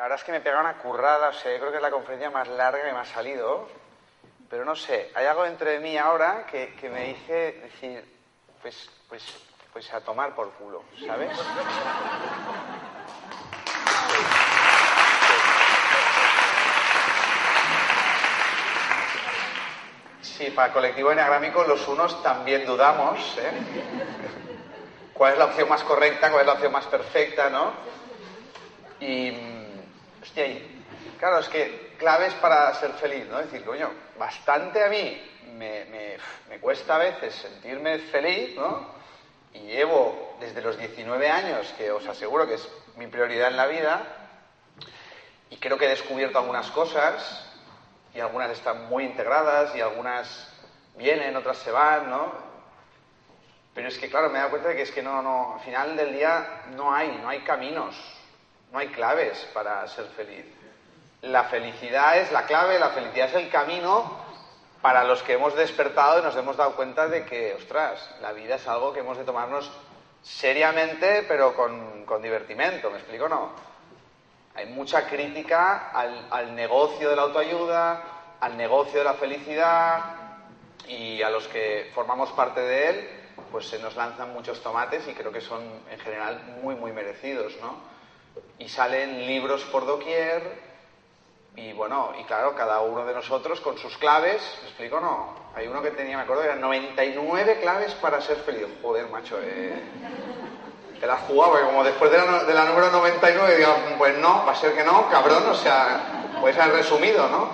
La verdad es que me pega una currada, o sea, yo creo que es la conferencia más larga que me ha salido, pero no sé, hay algo dentro de mí ahora que, que me dice decir, pues, pues, pues a tomar por culo, ¿sabes? Sí, para el colectivo enneagrámico los unos también dudamos, ¿eh? ¿Cuál es la opción más correcta, cuál es la opción más perfecta, no? Y, hostia, y, claro, es que claves para ser feliz, ¿no? Es decir, coño, bastante a mí me, me- me cuesta a veces sentirme feliz, ¿no? Y llevo desde los 19 años, que os aseguro que es mi prioridad en la vida, y creo que he descubierto algunas cosas, y algunas están muy integradas, y algunas vienen, otras se van, ¿no? Pero es que, claro, me he dado cuenta de que es que no, no, al final del día no hay, no hay caminos, no hay claves para ser feliz. La felicidad es la clave, la felicidad es el camino para los que hemos despertado y nos hemos dado cuenta de que, ostras, la vida es algo que hemos de tomarnos seriamente, pero con, con divertimento, ¿me explico no? Hay mucha crítica al, al negocio de la autoayuda, al negocio de la felicidad y a los que formamos parte de él, pues se nos lanzan muchos tomates y creo que son en general muy, muy merecidos, ¿no? Y salen libros por doquier y bueno, y claro, cada uno de nosotros con sus claves, ¿me explico no? Hay uno que tenía, me acuerdo, eran 99 claves para ser feliz. Joder, macho, eh... Te la has jugado, porque como después de la, de la número 99 digo, pues no, va a ser que no, cabrón, o sea, puedes haber resumido, ¿no?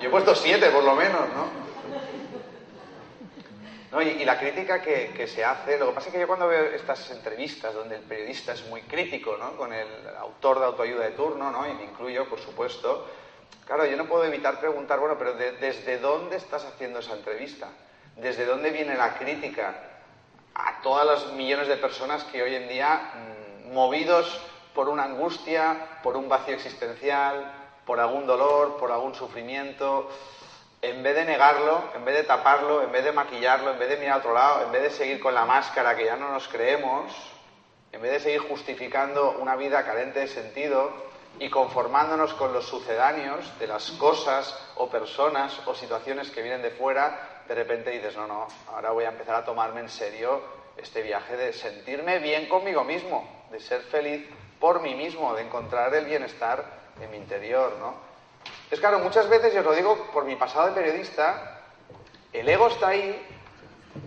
Yo he puesto siete por lo menos, ¿no? No, y, la crítica que, se hace, lo que pasa es que yo cuando veo estas entrevistas donde el periodista es muy crítico, ¿no? Con el autor de autoayuda de turno, ¿no? Y me incluyo, por supuesto, claro, yo no puedo evitar preguntar, bueno, pero de- ¿desde dónde estás haciendo esa entrevista? ¿Desde dónde viene la crítica a todas las millones de personas que hoy en día, mm, movidos por una angustia, por un vacío existencial, por algún dolor, por algún sufrimiento, en vez de negarlo, en vez de taparlo, en vez de maquillarlo, en vez de mirar a otro lado, en vez de seguir con la máscara que ya no nos creemos, en vez de seguir justificando una vida carente de sentido y conformándonos con los sucedáneos de las cosas o personas o situaciones que vienen de fuera, de repente dices, no, no, ahora voy a empezar a tomarme en serio este viaje de sentirme bien conmigo mismo, de ser feliz por mí mismo, de encontrar el bienestar en mi interior, ¿no? Es claro, muchas veces, y os lo digo por mi pasado de periodista, el ego está ahí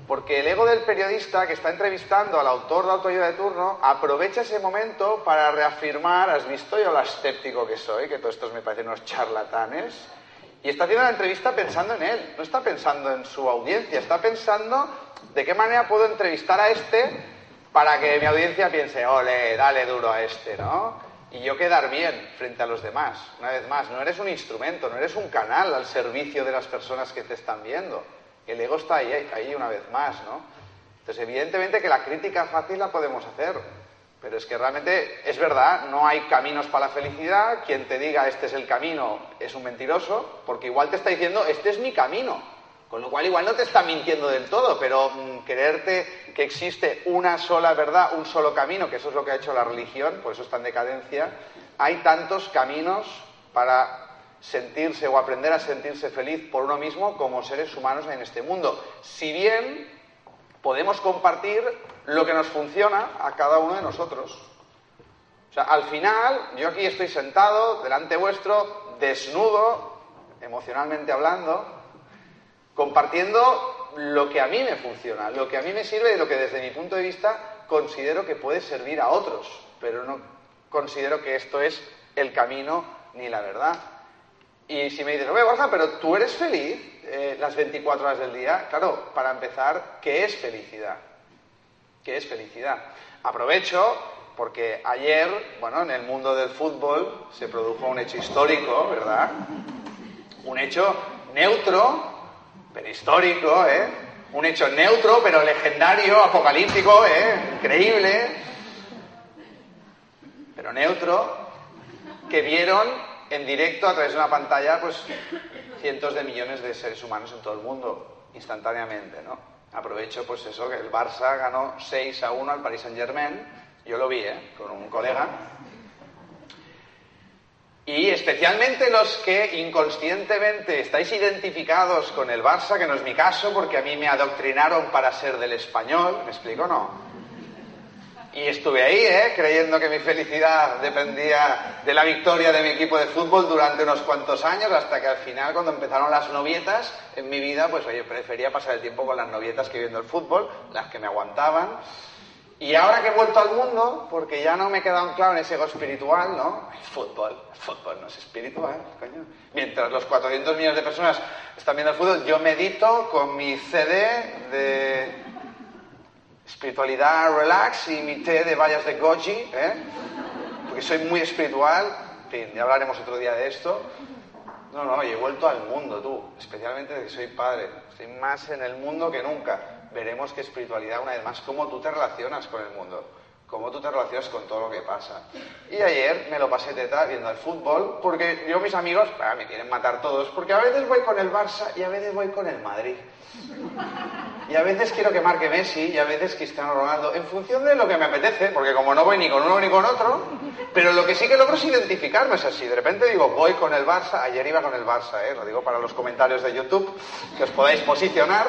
porque el ego del periodista que está entrevistando al autor de autoayuda de turno aprovecha ese momento para reafirmar, has visto yo lo escéptico que soy, que todos estos me parecen unos charlatanes, y está haciendo la entrevista pensando en él, no está pensando en su audiencia, está pensando de qué manera puedo entrevistar a este para que mi audiencia piense, ole, dale duro a este, ¿no? Y yo quedar bien frente a los demás. Una vez más, no eres un instrumento, no eres un canal al servicio de las personas que te están viendo. El ego está ahí, ahí una vez más, ¿no? Entonces, evidentemente que la crítica fácil la podemos hacer, pero es que realmente es verdad, no hay caminos para la felicidad. Quien te diga este es el camino es un mentiroso, porque igual te está diciendo este es mi camino. Con lo cual igual no te está mintiendo del todo, pero mm, creerte que existe una sola verdad, un solo camino, que eso es lo que ha hecho la religión, por eso está en decadencia, hay tantos caminos para sentirse o aprender a sentirse feliz por uno mismo como seres humanos en este mundo. Si bien podemos compartir lo que nos funciona a cada uno de nosotros. O sea, al final, yo aquí estoy sentado delante vuestro, desnudo, emocionalmente hablando, compartiendo lo que a mí me funciona, lo que a mí me sirve y lo que desde mi punto de vista considero que puede servir a otros, pero no considero que esto es el camino ni la verdad. Y si me dices, oye Borja, pero tú eres feliz eh, las 24 horas del día, claro, para empezar, ¿qué es felicidad? ¿Qué es felicidad? Aprovecho porque ayer, bueno, en el mundo del fútbol se produjo un hecho histórico, ¿verdad? Un hecho neutro, histórico, ¿eh? Un hecho neutro, pero legendario, apocalíptico, ¿eh? Increíble, pero neutro, que vieron en directo a través de una pantalla, pues cientos de millones de seres humanos en todo el mundo, instantáneamente, ¿no? Aprovecho, pues eso, que el Barça ganó 6 a 1 al Paris Saint Germain, yo lo vi, ¿eh? Con un colega. Y especialmente los que inconscientemente estáis identificados con el Barça, que no es mi caso, porque a mí me adoctrinaron para ser del español, ¿me explico? No. Y estuve ahí, ¿eh? creyendo que mi felicidad dependía de la victoria de mi equipo de fútbol durante unos cuantos años, hasta que al final, cuando empezaron las novietas en mi vida, pues oye, prefería pasar el tiempo con las novietas que viendo el fútbol, las que me aguantaban. Y ahora que he vuelto al mundo, porque ya no me he quedado claro en ese ego espiritual, ¿no? El fútbol, el fútbol no es espiritual, coño. Mientras los 400 millones de personas están viendo el fútbol, yo medito con mi CD de espiritualidad relax y mi té de vallas de goji, ¿eh? porque soy muy espiritual, en fin, ya hablaremos otro día de esto. No, no, y he vuelto al mundo, tú, especialmente desde que soy padre. Estoy más en el mundo que nunca. Veremos qué espiritualidad, una vez más, cómo tú te relacionas con el mundo, cómo tú te relacionas con todo lo que pasa. Y ayer me lo pasé teta viendo el fútbol, porque yo, mis amigos, me quieren matar todos, porque a veces voy con el Barça y a veces voy con el Madrid. Y a veces quiero que marque Messi y a veces Cristiano Ronaldo, en función de lo que me apetece, porque como no voy ni con uno ni con otro, pero lo que sí que logro es identificarme, es así. De repente digo, voy con el Barça, ayer iba con el Barça, ¿eh? lo digo para los comentarios de YouTube, que os podáis posicionar.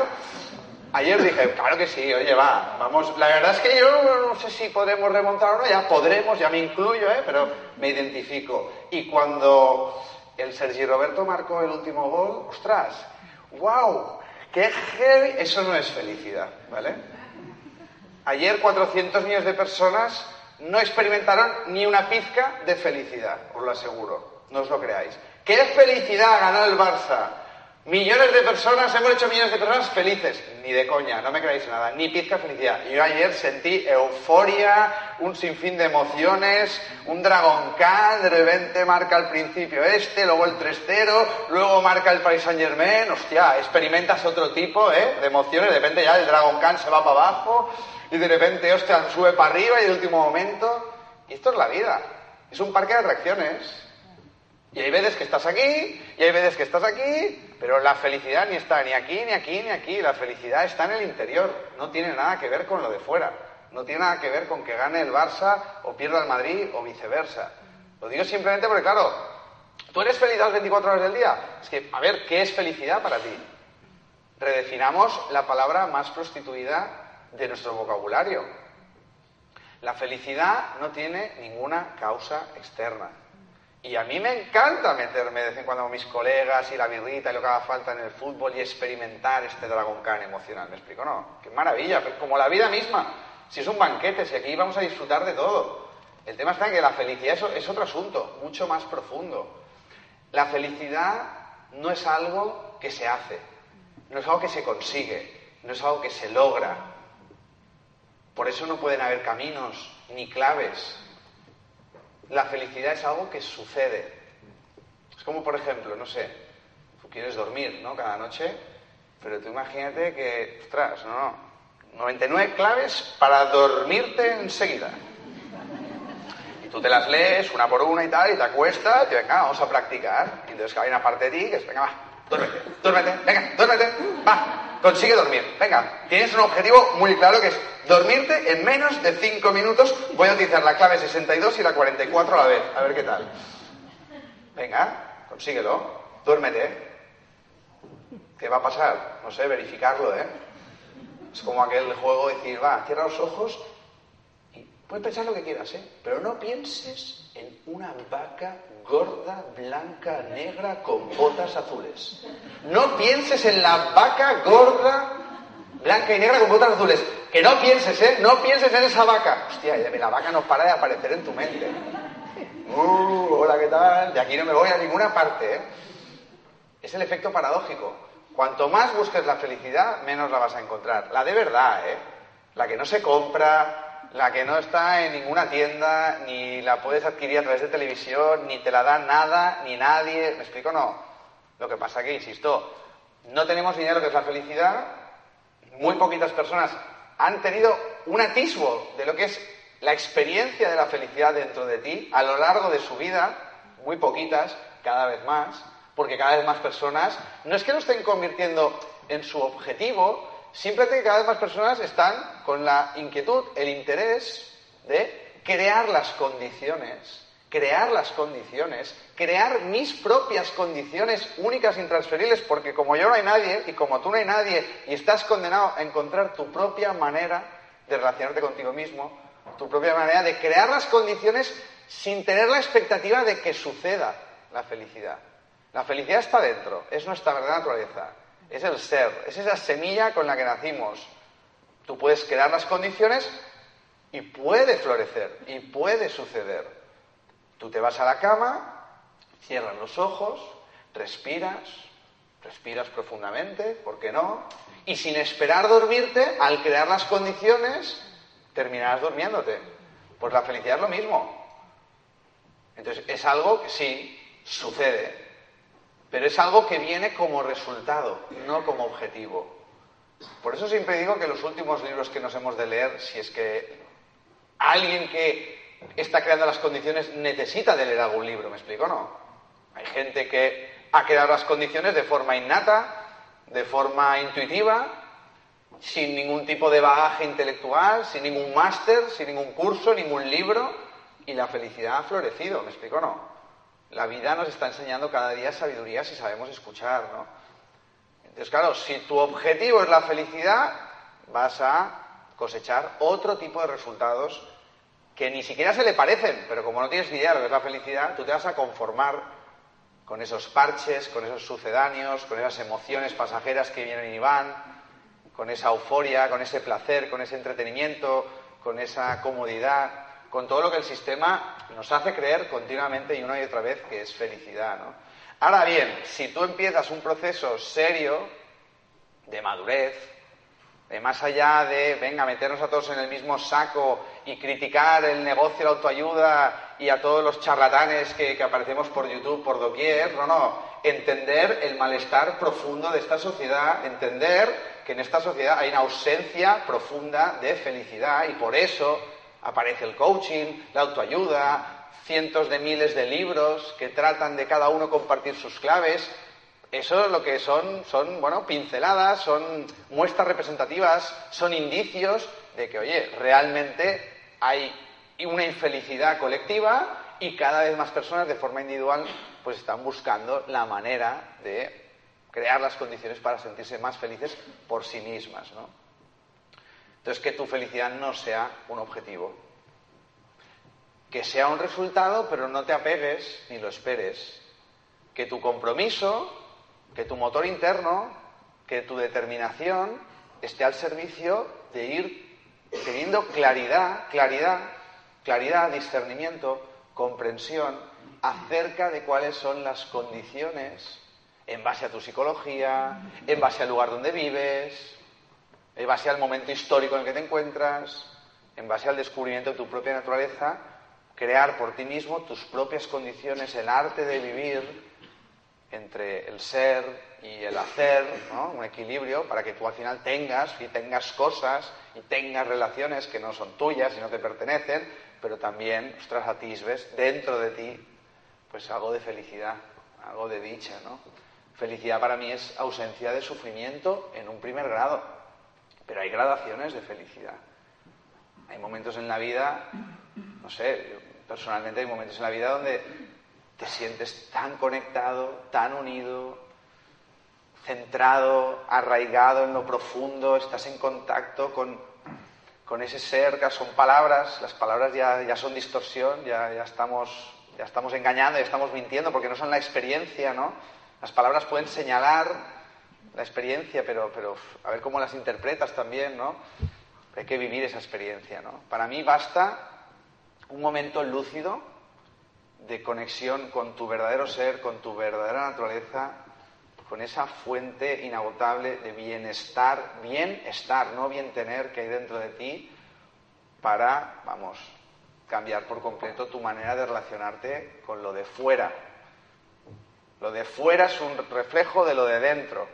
Ayer dije, claro que sí, oye, va, vamos. La verdad es que yo no sé si podremos remontar o no, ya podremos, ya me incluyo, ¿eh? pero me identifico. Y cuando el Sergi Roberto marcó el último gol, ostras, wow, ¡Qué heavy! Eso no es felicidad, ¿vale? Ayer 400 millones de personas no experimentaron ni una pizca de felicidad, os lo aseguro, no os lo creáis. ¿Qué felicidad ganó el Barça? Millones de personas, hemos hecho millones de personas felices. Ni de coña, no me creáis nada, ni pizca felicidad. Yo ayer sentí euforia, un sinfín de emociones, un Dragon Khan, de repente marca al principio este, luego el 3-0, luego marca el Paris Saint Germain, hostia, experimentas otro tipo ¿eh? de emociones, de repente ya el Dragon Khan se va para abajo, y de repente, hostia, sube para arriba y de último momento. Y esto es la vida, es un parque de atracciones. Y hay veces que estás aquí, y hay veces que estás aquí, pero la felicidad ni está ni aquí, ni aquí, ni aquí. La felicidad está en el interior. No tiene nada que ver con lo de fuera. No tiene nada que ver con que gane el Barça o pierda el Madrid o viceversa. Lo digo simplemente porque, claro, ¿tú eres feliz las 24 horas del día? Es que, a ver, ¿qué es felicidad para ti? Redefinamos la palabra más prostituida de nuestro vocabulario. La felicidad no tiene ninguna causa externa. Y a mí me encanta meterme de vez en cuando con mis colegas y la birrita y lo que haga falta en el fútbol y experimentar este Dragon Khan emocional. ¿Me explico? No, qué maravilla, como la vida misma. Si es un banquete, si aquí vamos a disfrutar de todo. El tema está en que la felicidad es otro asunto, mucho más profundo. La felicidad no es algo que se hace, no es algo que se consigue, no es algo que se logra. Por eso no pueden haber caminos ni claves la felicidad es algo que sucede. Es como, por ejemplo, no sé, tú quieres dormir, ¿no? Cada noche, pero tú imagínate que, ostras, no, no, 99 claves para dormirte enseguida. Y tú te las lees una por una y tal, y te acuestas, y venga, vamos a practicar. Y entonces hay una parte de ti que es, venga, va, duérmete, duérmete, venga, duérmete, va, consigue dormir. Venga, tienes un objetivo muy claro que es dormirte en menos de 5 minutos. Voy a utilizar la clave 62 y la 44 a la vez, a ver qué tal. Venga, consíguelo, duérmete. ¿Qué va a pasar? No sé, verificarlo, ¿eh? Es como aquel juego de decir, va, cierra los ojos y puedes pensar lo que quieras, ¿eh? Pero no pienses en una vaca gorda, blanca, negra, con botas azules. No pienses en la vaca gorda, blanca y negra con botas azules. Que no pienses, ¿eh? No pienses en esa vaca. Hostia, la vaca no para de aparecer en tu mente. Uh, hola, ¿qué tal? De aquí no me voy a ninguna parte. ¿eh? Es el efecto paradójico. Cuanto más busques la felicidad, menos la vas a encontrar. La de verdad, ¿eh? La que no se compra, la que no está en ninguna tienda, ni la puedes adquirir a través de televisión, ni te la da nada, ni nadie. ¿Me explico? No. Lo que pasa que, insisto, no tenemos idea de lo que es la felicidad. Muy poquitas personas han tenido un atisbo de lo que es la experiencia de la felicidad dentro de ti a lo largo de su vida, muy poquitas, cada vez más, porque cada vez más personas, no es que lo estén convirtiendo en su objetivo, simplemente que cada vez más personas están con la inquietud, el interés de crear las condiciones, crear las condiciones, crear mis propias condiciones únicas e intransferibles, porque como yo no hay nadie y como tú no hay nadie y estás condenado a encontrar tu propia manera de relacionarte contigo mismo, tu propia manera de crear las condiciones sin tener la expectativa de que suceda la felicidad. La felicidad está dentro, es nuestra verdadera naturaleza, es el ser, es esa semilla con la que nacimos. Tú puedes crear las condiciones y puede florecer, y puede suceder. Tú te vas a la cama, cierras los ojos, respiras, respiras profundamente, ¿por qué no? Y sin esperar dormirte, al crear las condiciones, terminarás durmiéndote. Pues la felicidad es lo mismo. Entonces, es algo que sí, sucede, pero es algo que viene como resultado, no como objetivo. Por eso siempre digo que los últimos libros que nos hemos de leer, si es que alguien que está creando las condiciones necesita de leer algún libro, ¿me explico no? Hay gente que ha creado las condiciones de forma innata, de forma intuitiva, sin ningún tipo de bagaje intelectual, sin ningún máster, sin ningún curso, ningún libro, y la felicidad ha florecido, ¿me explico no? La vida nos está enseñando cada día sabiduría si sabemos escuchar, ¿no? Entonces, claro, si tu objetivo es la felicidad, vas a cosechar otro tipo de resultados que ni siquiera se le parecen, pero como no tienes ni idea de lo que es la felicidad, tú te vas a conformar con esos parches, con esos sucedáneos, con esas emociones pasajeras que vienen y van, con esa euforia, con ese placer, con ese entretenimiento, con esa comodidad, con todo lo que el sistema nos hace creer continuamente y una y otra vez que es felicidad. ¿no? Ahora bien, si tú empiezas un proceso serio de madurez, de más allá de, venga, meternos a todos en el mismo saco y criticar el negocio, la autoayuda y a todos los charlatanes que, que aparecemos por YouTube, por doquier, no, no, entender el malestar profundo de esta sociedad, entender que en esta sociedad hay una ausencia profunda de felicidad y por eso aparece el coaching, la autoayuda, cientos de miles de libros que tratan de cada uno compartir sus claves. Eso es lo que son, son, bueno, pinceladas, son muestras representativas, son indicios de que, oye, realmente hay una infelicidad colectiva y cada vez más personas de forma individual pues están buscando la manera de crear las condiciones para sentirse más felices por sí mismas. ¿no? Entonces, que tu felicidad no sea un objetivo, que sea un resultado, pero no te apegues ni lo esperes. Que tu compromiso, que tu motor interno, que tu determinación esté al servicio de ir teniendo claridad, claridad, claridad, discernimiento, comprensión acerca de cuáles son las condiciones en base a tu psicología, en base al lugar donde vives, en base al momento histórico en el que te encuentras, en base al descubrimiento de tu propia naturaleza, crear por ti mismo tus propias condiciones, el arte de vivir entre el ser y el hacer, un equilibrio para que tú al final tengas y tengas cosas y tengas relaciones que no son tuyas y no te pertenecen, pero también, ostras, atisbes dentro de ti, pues algo de felicidad, algo de dicha, ¿no? Felicidad para mí es ausencia de sufrimiento en un primer grado, pero hay gradaciones de felicidad. Hay momentos en la vida, no sé, personalmente hay momentos en la vida donde te sientes tan conectado, tan unido, centrado, arraigado en lo profundo, estás en contacto con, con ese ser, que son palabras, las palabras ya, ya son distorsión, ya, ya, estamos, ya estamos engañando, ya estamos mintiendo porque no son la experiencia, ¿no? Las palabras pueden señalar la experiencia, pero, pero a ver cómo las interpretas también, ¿no? Hay que vivir esa experiencia, ¿no? Para mí basta un momento lúcido de conexión con tu verdadero ser, con tu verdadera naturaleza, con esa fuente inagotable de bienestar, bienestar, no bien tener que hay dentro de ti, para, vamos, cambiar por completo tu manera de relacionarte con lo de fuera. Lo de fuera es un reflejo de lo de dentro.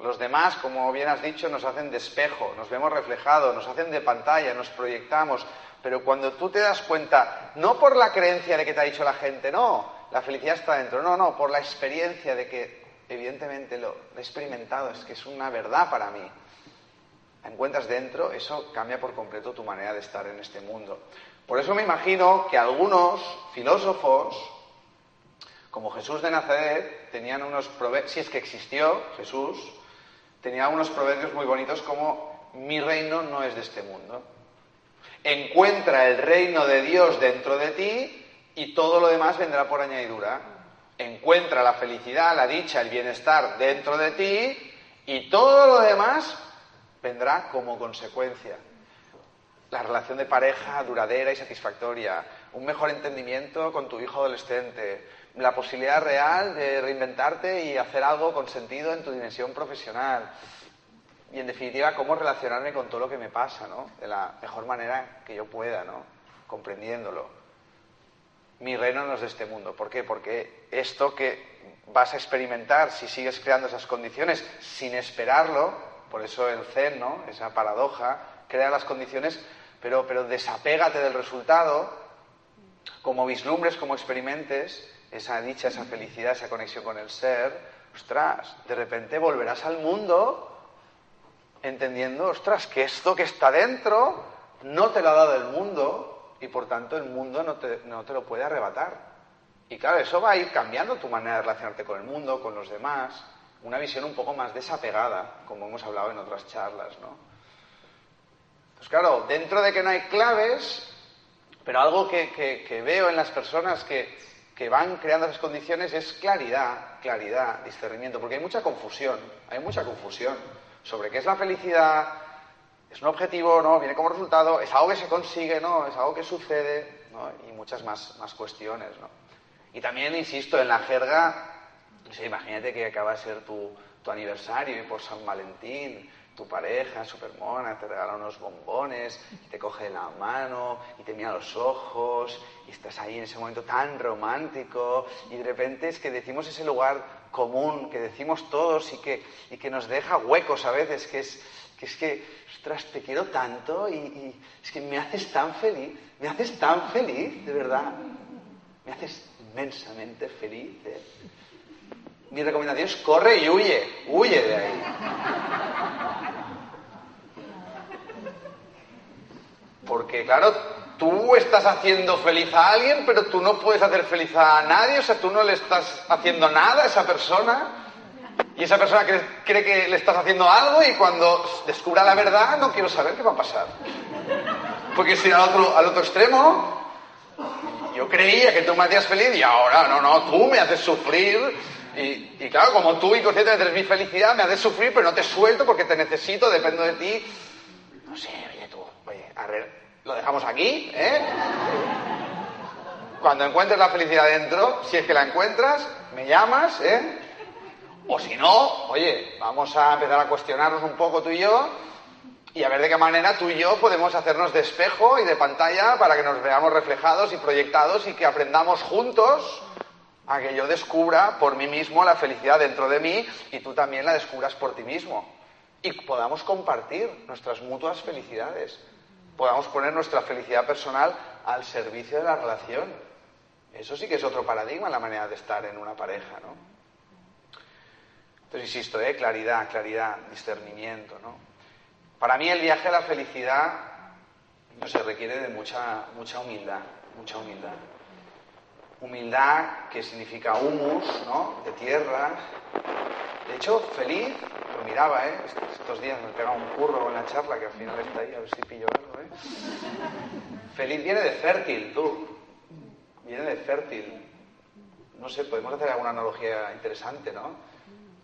Los demás, como bien has dicho, nos hacen de espejo, nos vemos reflejados, nos hacen de pantalla, nos proyectamos. Pero cuando tú te das cuenta, no por la creencia de que te ha dicho la gente, no, la felicidad está dentro, no, no, por la experiencia de que evidentemente lo he experimentado, es que es una verdad para mí. La encuentras dentro, eso cambia por completo tu manera de estar en este mundo. Por eso me imagino que algunos filósofos, como Jesús de Nazaret, tenían unos proverbios, si es que existió Jesús, tenía unos proverbios muy bonitos como mi reino no es de este mundo. Encuentra el reino de Dios dentro de ti y todo lo demás vendrá por añadidura. Encuentra la felicidad, la dicha, el bienestar dentro de ti y todo lo demás vendrá como consecuencia la relación de pareja duradera y satisfactoria, un mejor entendimiento con tu hijo adolescente, la posibilidad real de reinventarte y hacer algo con sentido en tu dimensión profesional. Y en definitiva, cómo relacionarme con todo lo que me pasa, ¿no? De la mejor manera que yo pueda, ¿no? Comprendiéndolo. Mi reino no es de este mundo. ¿Por qué? Porque esto que vas a experimentar si sigues creando esas condiciones sin esperarlo, por eso el Zen, ¿no? Esa paradoja, crea las condiciones pero, pero desapégate del resultado, como vislumbres, como experimentes, esa dicha, esa felicidad, esa conexión con el ser, ostras, de repente volverás al mundo entendiendo, ostras, que esto que está dentro no te lo ha dado el mundo y por tanto el mundo no te, no te lo puede arrebatar. Y claro, eso va a ir cambiando tu manera de relacionarte con el mundo, con los demás, una visión un poco más desapegada, como hemos hablado en otras charlas, ¿no? Pues claro, dentro de que no hay claves, pero algo que, veo en las personas que, que, van creando esas condiciones es claridad, claridad, discernimiento, porque hay mucha confusión, hay mucha confusión sobre qué es la felicidad, es un objetivo, ¿no? Viene como resultado, es algo que se consigue, ¿no? Es algo que sucede, ¿no? Y muchas más, más cuestiones, ¿no? Y también, insisto, en la jerga, imagínate que acaba de ser tu, tu aniversario y por San Valentín, tu pareja, super mona, te regala unos bombones, y te coge la mano y te mira los ojos y estás ahí en ese momento tan romántico y de repente es que decimos ese lugar común que decimos todos y que, y que nos deja huecos a veces, que es que, es que ostras, te quiero tanto y, es que me haces tan feliz, me haces tan feliz, de verdad, me haces inmensamente feliz. ¿eh? Mi recomendación es corre y huye, huye de ahí. Porque, claro, tú estás haciendo feliz a alguien, pero tú no puedes hacer feliz a nadie, o sea, tú no le estás haciendo nada a esa persona. Y esa persona cree, que le estás haciendo algo y cuando descubra la verdad no quiero saber qué va a pasar. Porque si al otro, al otro extremo, yo creía que tú me hacías feliz y ahora no, no, tú me haces sufrir. Y, y claro, como tú inconscientemente eres mi felicidad, me haces sufrir, pero no te suelto porque te necesito, dependo de ti. No sé, a ver, lo dejamos aquí, ¿eh? Cuando encuentres la felicidad dentro, si es que la encuentras, me llamas, ¿eh? O si no, oye, vamos a empezar a cuestionarnos un poco tú y yo y a ver de qué manera tú y yo podemos hacernos de espejo y de pantalla para que nos veamos reflejados y proyectados y que aprendamos juntos a que yo descubra por mí mismo la felicidad dentro de mí y tú también la descubras por ti mismo. Y podamos compartir nuestras mutuas felicidades podamos poner nuestra felicidad personal al servicio de la relación. Eso sí que es otro paradigma la manera de estar en una pareja, ¿no? Entonces, insisto, ¿eh? claridad, claridad, discernimiento, ¿no? Para mí el viaje a la felicidad no se requiere de mucha, mucha humildad, mucha humildad. Humildad que significa humus, ¿no? De tierra. De hecho, feliz miraba, ¿eh? Estos días me pegaba un curro en la charla que al final está ahí, a ver si pillo algo, ¿eh? Feliz viene de fértil, tú. Viene de fértil. No sé, podemos hacer alguna analogía interesante, ¿no?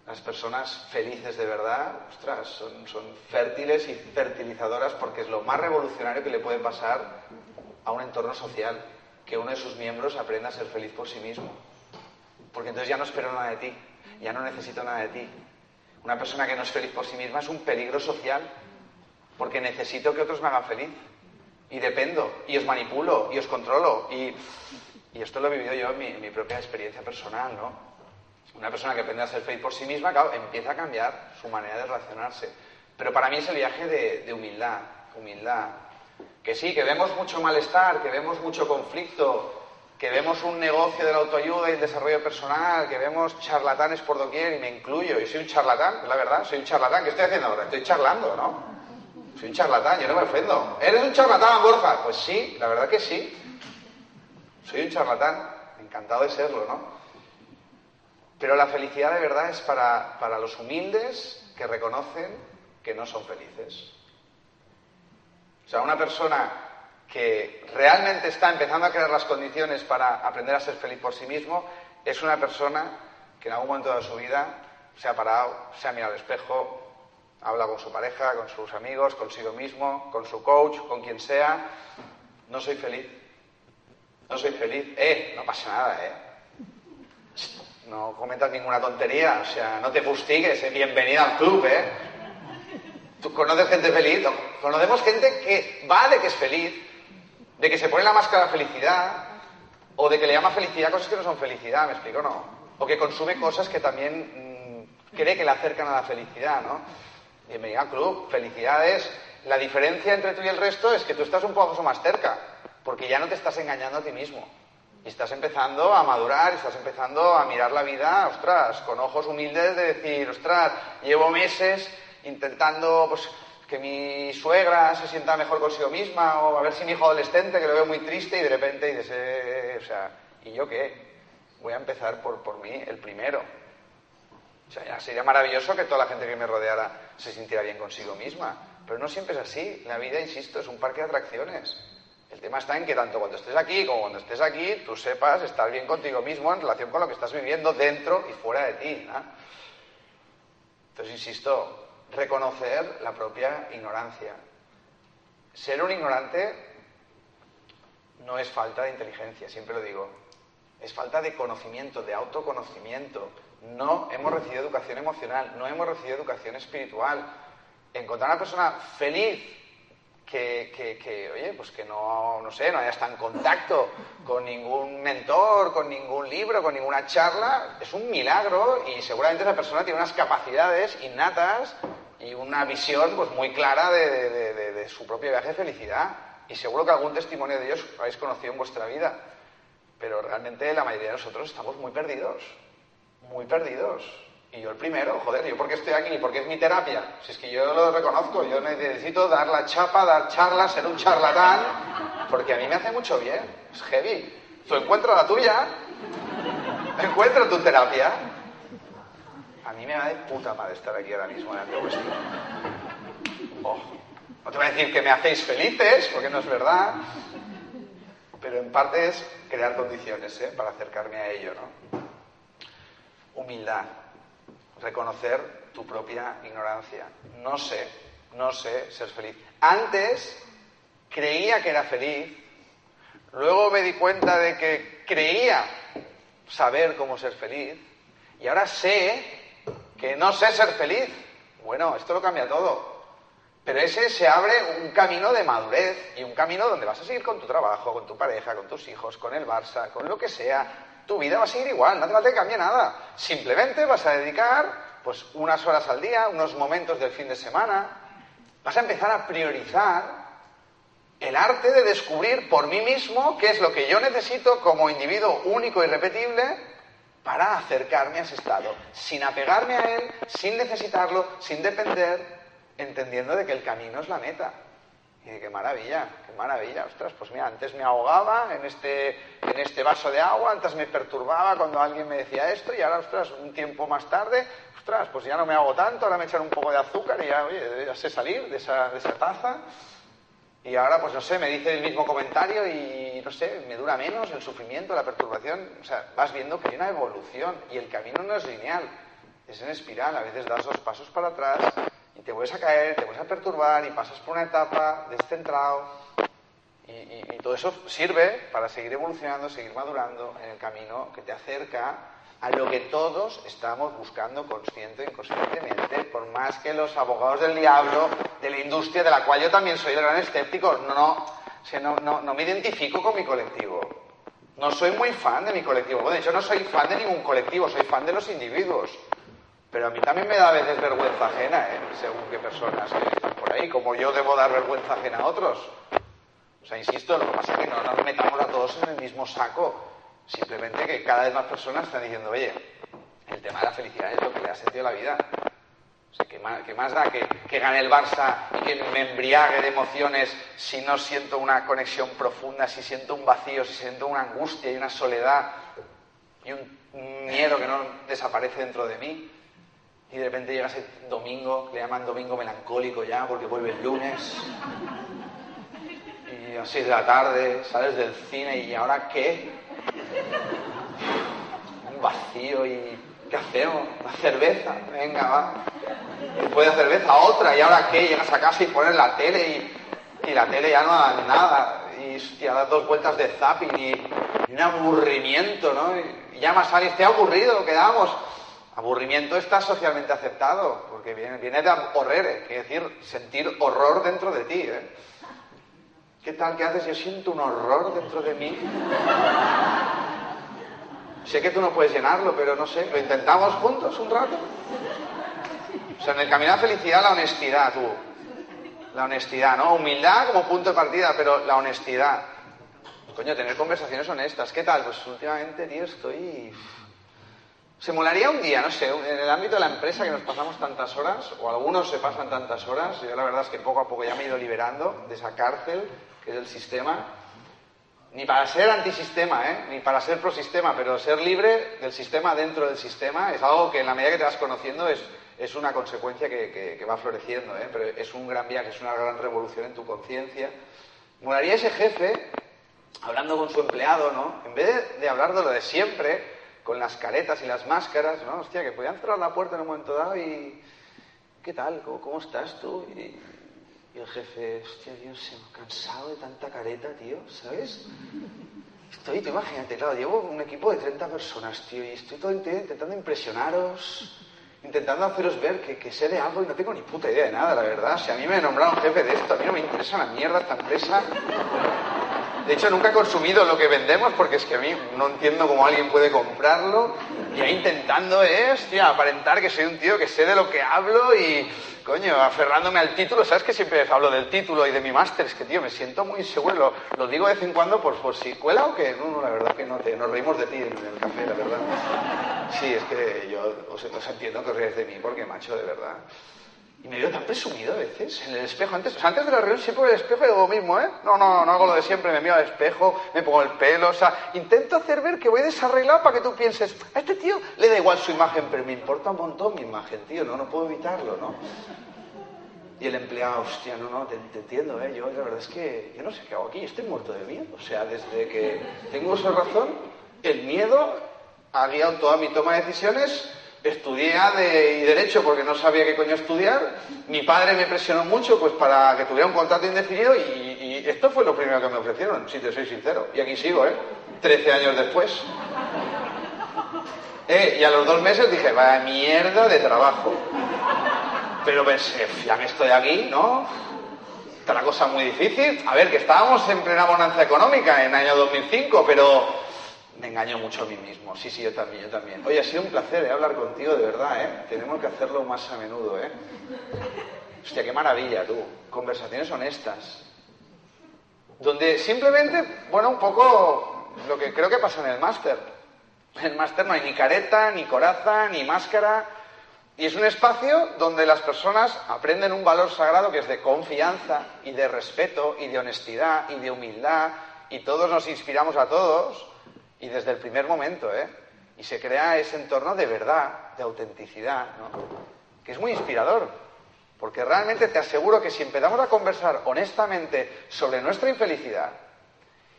Las personas felices de verdad, ostras, son, son fértiles y fertilizadoras porque es lo más revolucionario que le puede pasar a un entorno social que uno de sus miembros aprenda a ser feliz por sí mismo. Porque entonces ya no espero nada de ti, ya no necesito nada de ti. Una persona que no es feliz por sí misma es un peligro social, porque necesito que otros me hagan feliz. Y dependo, y os manipulo, y os controlo. Y, esto lo he vivido yo en mi, propia experiencia personal, ¿no? Una persona que aprende a ser feliz por sí misma, claro, empieza a cambiar su manera de relacionarse. Pero para mí es el viaje de, de humildad, humildad. Que sí, que vemos mucho malestar, que vemos mucho conflicto, que vemos un negocio de la autoayuda y el desarrollo personal, que vemos charlatanes por doquier, y me incluyo, y soy un charlatán, la verdad, soy un charlatán. ¿Qué estoy haciendo ahora? Estoy charlando, ¿no? Soy un charlatán, yo no me ofendo. ¿Eres un charlatán, Borja? Pues sí, la verdad que sí. Soy un charlatán, encantado de serlo, ¿no? Pero la felicidad de verdad es para, para los humildes que reconocen que no son felices. O sea, una persona que realmente está empezando a crear las condiciones para aprender a ser feliz por sí mismo, es una persona que en algún momento de su vida se ha parado, se ha mirado al espejo, habla con su pareja, con sus amigos, consigo mismo, con su coach, con quien sea. No soy feliz. No soy feliz. Eh, no pasa nada, eh. No cometas ninguna tontería, o sea, no te fustigues, eh. bienvenida al club, eh. ¿Tú conoces gente feliz? Conocemos gente que vale que es feliz, de que se pone la máscara felicidad, o de que le llama felicidad cosas que no son felicidad, ¿me explico? No. O que consume cosas que también mm, cree que le acercan a la felicidad, ¿no? Bienvenida al club. Felicidades. La diferencia entre tú y el resto es que tú estás un poco más cerca, porque ya no te estás engañando a ti mismo. Y estás empezando a madurar, estás empezando a mirar la vida, ostras, con ojos humildes de decir, ostras, llevo meses intentando, pues, que mi suegra se sienta mejor consigo misma, o a ver si mi hijo adolescente, que lo veo muy triste, y de repente dices, eh, o sea, ¿y yo qué? Voy a empezar por, por mí, el primero. O sea, ya sería maravilloso que toda la gente que me rodeara se sintiera bien consigo misma. Pero no siempre es así. La vida, insisto, es un parque de atracciones. El tema está en que tanto cuando estés aquí como cuando estés aquí, tú sepas estar bien contigo mismo en relación con lo que estás viviendo dentro y fuera de ti. Entonces, insisto, reconocer la propia ignorancia. Ser un ignorante no es falta de inteligencia, siempre lo digo. Es falta de conocimiento, de autoconocimiento. No hemos recibido educación emocional, no hemos recibido educación espiritual. Encontrar a una persona feliz que, oye, pues que no, no sé, no haya estado en contacto con ningún mentor, con ningún libro, con ninguna charla, es un milagro y seguramente esa persona tiene unas capacidades innatas y una visión pues muy clara de, su propio viaje de felicidad. Y seguro que algún testimonio de ellos habéis conocido en vuestra vida. Pero realmente la mayoría de nosotros estamos muy perdidos. Muy perdidos. Y yo el primero, joder, ¿yo por qué estoy aquí? ¿Por qué es mi terapia? Si es que yo lo reconozco, yo necesito dar la chapa, dar charlas, ser un charlatán, porque a mí me hace mucho bien. Es heavy. Tú encuentra la tuya, encuentra tu terapia a mí me va de puta madre estar aquí ahora mismo delante vuestro. Oh, no te voy a decir que me hacéis felices, porque no es verdad, pero en parte es crear condiciones ¿eh? para acercarme a ello, ¿no? Humildad, reconocer tu propia ignorancia. No sé, no sé ser feliz. Antes creía que era feliz, luego me di cuenta de que creía saber cómo ser feliz, y ahora sé que no sé ser feliz. Bueno, esto lo cambia todo. Pero ese se abre un camino de madurez y un camino donde vas a seguir con tu trabajo, con tu pareja, con tus hijos, con el Barça, con lo que sea. Tu vida va a seguir igual, no te falta que cambie nada. Simplemente vas a dedicar pues unas horas al día, unos momentos del fin de semana. Vas a empezar a priorizar el arte de descubrir por mí mismo qué es lo que yo necesito como individuo único y repetible para acercarme a ese estado, sin apegarme a él, sin necesitarlo, sin depender, entendiendo de que el camino es la meta. Y de qué maravilla, qué maravilla, ostras, pues mira, antes me ahogaba en este, en este vaso de agua, antes me perturbaba cuando alguien me decía esto y ahora, ostras, un tiempo más tarde, ostras, pues ya no me hago tanto, ahora me echan un poco de azúcar y ya, oye, ya sé salir de esa, de esa taza. Y ahora, pues no sé, me dice el mismo comentario y no sé, me dura menos el sufrimiento, la perturbación. O sea, vas viendo que hay una evolución y el camino no es lineal, es en espiral. A veces das dos pasos para atrás y te vuelves a caer, te vuelves a perturbar y pasas por una etapa descentrado. Y y, todo eso sirve para seguir evolucionando, seguir madurando en el camino que te acerca a lo que todos estamos buscando consciente e inconscientemente, por más que los abogados del diablo, de la industria, de la cual yo también soy el gran escéptico, no, no, no, no me identifico con mi colectivo. No soy muy fan de mi colectivo. Bueno, de hecho, no soy fan de ningún colectivo, soy fan de los individuos. Pero a mí también me da a veces vergüenza ajena, ¿eh? según qué personas están por ahí, como yo debo dar vergüenza ajena a otros. O sea, insisto, lo que pasa es que no nos metamos a todos en el mismo saco. Simplemente que cada vez más personas están diciendo, oye, el tema de la felicidad es lo que le ha sentido la vida. O sea, ¿qué más, da que, que, gane el Barça y que me embriague de emociones si no siento una conexión profunda, si siento un vacío, si siento una angustia y una soledad y un miedo que no desaparece dentro de mí? Y de repente llega ese domingo, le llaman domingo melancólico ya, porque vuelve el lunes. Y a las 6 de la tarde sales del cine y ¿ahora qué? Un vacío y ¿qué hacemos? Una cerveza, venga, va. Después de cerveza otra y ¿ahora qué? Llegas a casa y pones la tele y, la tele ya no da nada. Y ya das dos vueltas de zapping y, un aburrimiento, ¿no? Y, ya más alguien, estoy aburrido, quedamos Aburrimiento está socialmente aceptado, porque viene, de horrere, quiere decir sentir horror dentro de ti. ¿eh? ¿Qué tal? ¿Qué haces? Yo siento un horror dentro de mí. Sé que tú no puedes llenarlo, pero no sé, ¿lo intentamos juntos un rato? O sea, en el camino a la felicidad, la honestidad, tú. La honestidad, ¿no? Humildad como punto de partida, pero la honestidad. Coño, tener conversaciones honestas. ¿Qué tal? Pues últimamente, tío, estoy se molaría un día, no sé, en el ámbito de la empresa que nos pasamos tantas horas, o algunos se pasan tantas horas, yo la verdad es que poco a poco ya me he ido liberando de esa cárcel que es el sistema, ni para ser antisistema, ¿eh? ni para ser prosistema, pero ser libre del sistema dentro del sistema es algo que en la medida que te vas conociendo es, es una consecuencia que, que, va floreciendo, ¿eh? pero es un gran viaje, es una gran revolución en tu conciencia. Molaría ese jefe, hablando con su empleado, ¿no? En vez de hablar de lo de siempre, con las caretas y las máscaras, ¿no? Hostia, que podían cerrar la puerta en un momento dado y... ¿Qué tal? ¿Cómo, estás tú? El jefe, hostia, Dios, se me cansado de tanta careta, tío, ¿sabes? Estoy, imagínate, claro, llevo un equipo de 30 personas, tío, y estoy todo intentando impresionaros, intentando haceros ver que, que, sé de algo y no tengo ni puta idea de nada, la verdad. Si a mí me nombraron jefe de esto, a mí no me interesa la mierda esta empresa. De hecho, nunca he consumido lo que vendemos porque es que a mí no entiendo cómo alguien puede comprarlo. Y ahí intentando es, tío, aparentar que soy un tío que sé de lo que hablo y, coño, aferrándome al título. ¿Sabes que siempre hablo del título y de mi máster? Es que, tío, me siento muy inseguro. Lo, digo de vez en cuando por, si cuela o que... No, no, la verdad que no te... Nos reímos de ti en el café, la verdad. Sí, es que yo os, os entiendo que os de mí porque, macho, de verdad. Y me veo tan presumido a veces en el espejo. Antes, antes de la reunión siempre en el espejo digo lo mismo, ¿eh? No, no, no hago lo de siempre, me miro al espejo, me pongo el pelo, o sea, intento hacer ver que voy desarreglado para que tú pienses, a este tío le da igual su imagen, pero me importa un montón mi imagen, tío, no, no puedo evitarlo, ¿no? Y el empleado, hostia, no, no, te, entiendo, ¿eh? Yo la verdad es que yo no sé qué hago aquí, estoy muerto de miedo. O sea, desde que tengo esa razón, el miedo ha guiado toda mi toma de decisiones Estudié de, Derecho porque no sabía qué coño estudiar. Mi padre me presionó mucho pues para que tuviera un contrato indefinido y, esto fue lo primero que me ofrecieron, si te soy sincero. Y aquí sigo, ¿eh? Trece años después. Eh, y a los dos meses dije, vaya mierda de trabajo. Pero pensé, ya que estoy aquí, ¿no? Está la cosa muy difícil. A ver, que estábamos en plena bonanza económica en el año 2005, pero me engaño mucho a mí mismo. Sí, sí, yo también, yo también. Oye, ha sido un placer ¿eh? hablar contigo, de verdad, ¿eh? Tenemos que hacerlo más a menudo, ¿eh? Hostia, qué maravilla, tú. Conversaciones honestas. Donde simplemente, bueno, un poco lo que creo que pasa en el máster. En el máster no hay ni careta, ni coraza, ni máscara. Y es un espacio donde las personas aprenden un valor sagrado que es de confianza y de respeto y de honestidad y de humildad. Y todos nos inspiramos a todos y desde el primer momento, ¿eh? Y se crea ese entorno de verdad, de autenticidad, ¿no? Que es muy inspirador. Porque realmente te aseguro que si empezamos a conversar honestamente sobre nuestra infelicidad,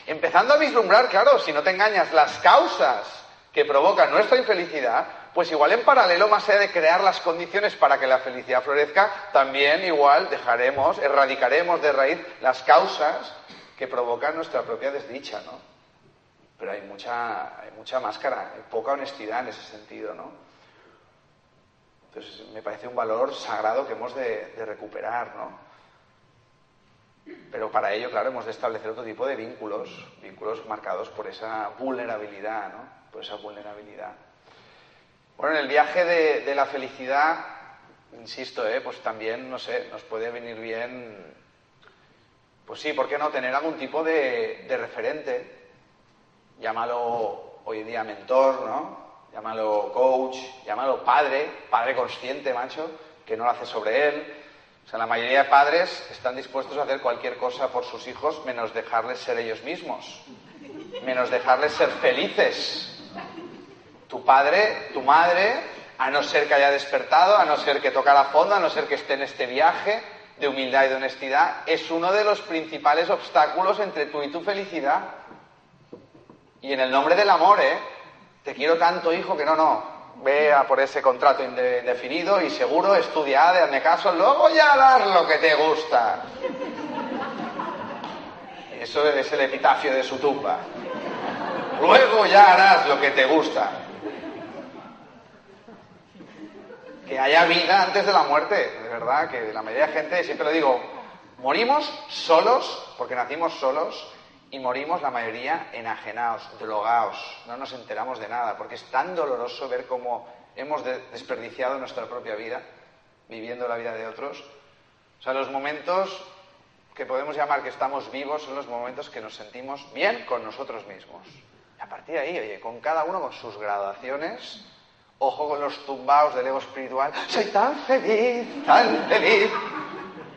empezando a vislumbrar, claro, si no te engañas, las causas que provocan nuestra infelicidad, pues igual en paralelo, más allá de crear las condiciones para que la felicidad florezca, también igual dejaremos, erradicaremos de raíz las causas que provocan nuestra propia desdicha, ¿no? Pero hay mucha, mucha máscara, poca honestidad en ese sentido, ¿no? Entonces me parece un valor sagrado que hemos de recuperar, ¿no? Pero para ello, claro, hemos de establecer otro tipo de vínculos, vínculos marcados por esa vulnerabilidad, ¿no? Por esa vulnerabilidad. Bueno, en el viaje de, la felicidad, insisto, ¿eh? pues también, no sé, nos puede venir bien, pues sí, ¿por qué no? Tener algún tipo de, referente, llámalo hoy en día mentor, ¿no? Llámalo coach, llámalo padre, padre consciente, macho, que no lo hace sobre él. O sea, la mayoría de padres están dispuestos a hacer cualquier cosa por sus hijos menos dejarles ser ellos mismos, menos dejarles ser felices tu padre, tu madre, a no ser que haya despertado, a no ser que toca la fondo, a no ser que esté en este viaje de humildad y de honestidad, es uno de los principales obstáculos entre tú y tu felicidad. Y en el nombre del amor, ¿eh? Te quiero tanto, hijo, que no, no. Ve a por ese contrato indefinido y seguro, estudia, hazme caso, luego ya harás lo que te gusta. Eso es el epitafio de su tumba. Luego ya harás lo que te gusta. que haya vida antes de la muerte, de verdad, que la mayoría de gente, siempre lo digo, morimos solos, porque nacimos solos, y morimos la mayoría enajenados, drogados, no nos enteramos de nada, porque es tan doloroso ver cómo hemos desperdiciado nuestra propia vida, viviendo la vida de otros. O sea, los momentos que podemos llamar que estamos vivos son los momentos que nos sentimos bien con nosotros mismos. Y a partir de ahí, oye, con cada uno con sus graduaciones, Ojo con los tumbaos del ego espiritual. Soy tan feliz, tan feliz.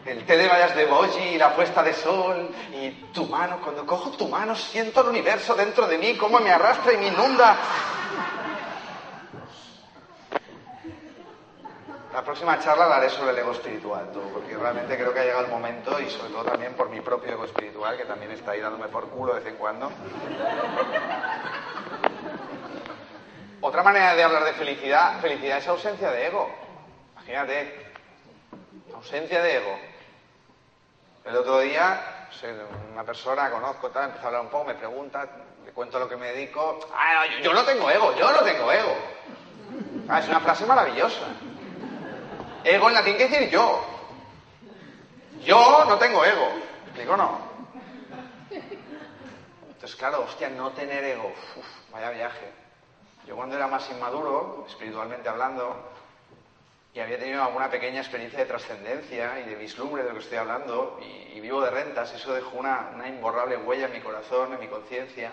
El té de vallas de boji y la puesta de sol y tu mano, cuando cojo tu mano siento el universo dentro de mí, cómo me arrastra y me inunda. La próxima charla la haré sobre el ego espiritual, porque realmente creo que ha llegado el momento y sobre todo también por mi propio ego espiritual, que también está ahí dándome por culo de vez en cuando. Otra manera de hablar de felicidad, felicidad es ausencia de ego. Imagínate, ausencia de ego. El otro día, una persona conozco, tal, empezó a hablar un poco, me pregunta, le cuento lo que me dedico. Ah, yo, no tengo ego, yo no tengo ego. Ah, es una frase maravillosa. Ego en latín quiere decir yo. Yo no tengo ego. Digo, no. Entonces, claro, hostia, no tener ego. Vaya viaje. Yo cuando era más inmaduro, espiritualmente hablando, y había tenido alguna pequeña experiencia de trascendencia y de vislumbre de lo que estoy hablando, y, vivo de rentas, eso dejó una, una imborrable huella en mi corazón, en mi conciencia.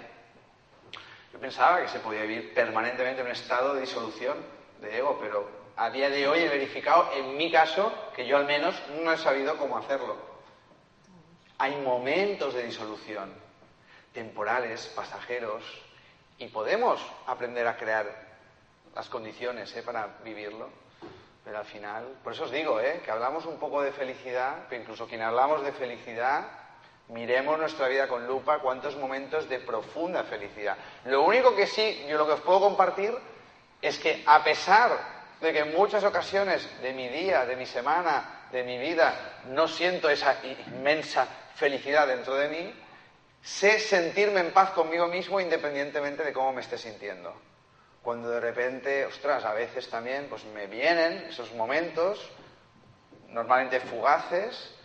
Yo pensaba que se podía vivir permanentemente en un estado de disolución de ego, pero a día de hoy he verificado, en mi caso, que yo al menos no he sabido cómo hacerlo. Hay momentos de disolución, temporales, pasajeros, y podemos aprender a crear las condiciones ¿eh? para vivirlo. Al final, por eso os digo, ¿eh? que hablamos un poco de felicidad, pero incluso quien hablamos de felicidad, miremos nuestra vida con lupa, cuántos momentos de profunda felicidad. Lo único que sí, yo lo que os puedo compartir es que a pesar de que en muchas ocasiones de mi día, de mi semana, de mi vida, no siento esa inmensa felicidad dentro de mí, Sé sentirme en paz conmigo mismo independientemente de cómo me esté sintiendo. Cuando de repente, ostras, a veces también pues me vienen esos momentos, normalmente fugaces,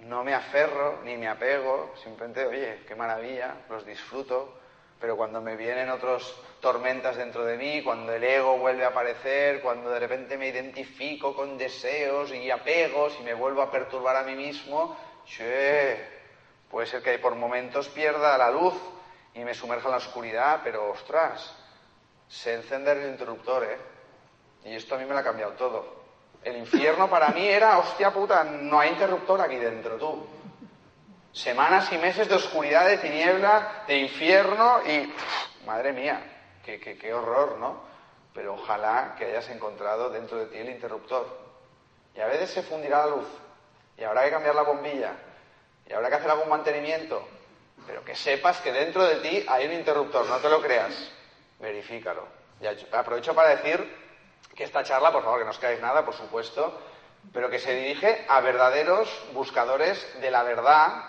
no me aferro ni me apego, simplemente, oye, qué maravilla, los disfruto, pero cuando me vienen otras tormentas dentro de mí, cuando el ego vuelve a aparecer, cuando de repente me identifico con deseos y apegos y me vuelvo a perturbar a mí mismo, che, Puede ser que por momentos pierda la luz y me sumerja en la oscuridad, pero ostras, sé encender el interruptor, ¿eh? Y esto a mí me lo ha cambiado todo. El infierno para mí era, hostia puta, no hay interruptor aquí dentro, tú. Semanas y meses de oscuridad, de tiniebla, de infierno y, madre mía, qué, qué, qué horror, ¿no? Pero ojalá que hayas encontrado dentro de ti el interruptor. Y a veces se fundirá la luz. Y habrá que cambiar la bombilla y habrá que hacer algún mantenimiento, pero que sepas que dentro de ti hay un interruptor, no te lo creas, verifícalo. Aprovecho para decir que esta charla, por favor, que no os creáis nada, por supuesto, pero que se dirige a verdaderos buscadores de la verdad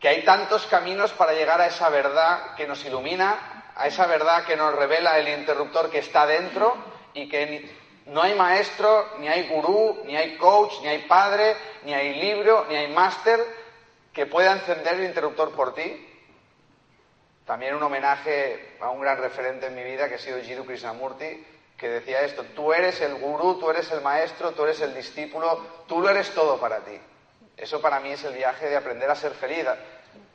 que hay tantos caminos para llegar a esa verdad que nos ilumina, a esa verdad que nos revela el interruptor que está dentro y que no hay maestro, ni hay gurú, ni hay coach, ni hay padre, ni hay libro, ni hay máster que pueda encender el interruptor por ti. También un homenaje a un gran referente en mi vida que ha sido Jiddu Krishnamurti, que decía esto, tú eres el gurú, tú eres el maestro, tú eres el discípulo, tú lo eres todo para ti. Eso para mí es el viaje de aprender a ser feliz.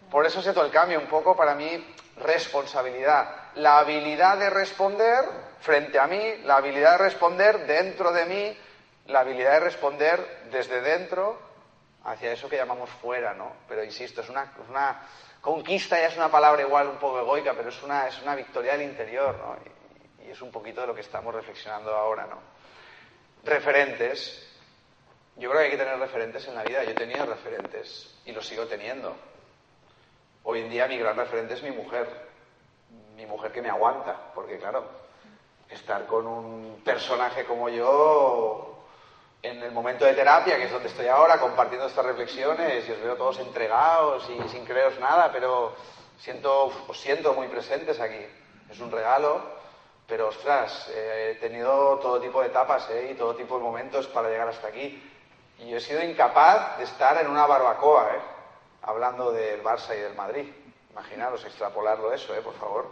Por eso se todo el cambio, un poco para mí responsabilidad. La habilidad de responder frente a mí, la habilidad de responder dentro de mí, la habilidad de responder desde dentro hacia eso que llamamos fuera, ¿no? Pero insisto, es una, una conquista, ya es una palabra igual un poco egoica, pero es una, es una victoria del interior, ¿no? Y, y es un poquito de lo que estamos reflexionando ahora, ¿no? Referentes. Yo creo que hay que tener referentes en la vida. Yo he tenido referentes y los sigo teniendo. Hoy en día mi gran referente es mi mujer. Mi mujer que me aguanta, porque claro, estar con un personaje como yo en el momento de terapia, que es donde estoy ahora, compartiendo estas reflexiones, y os veo todos entregados y sin creeros nada, pero siento, os siento muy presentes aquí. Es un regalo, pero ostras, eh, he tenido todo tipo de etapas ¿eh? y todo tipo de momentos para llegar hasta aquí. Y yo he sido incapaz de estar en una barbacoa, ¿eh? hablando del Barça y del Madrid. Imaginaros extrapolarlo eso, ¿eh? por favor.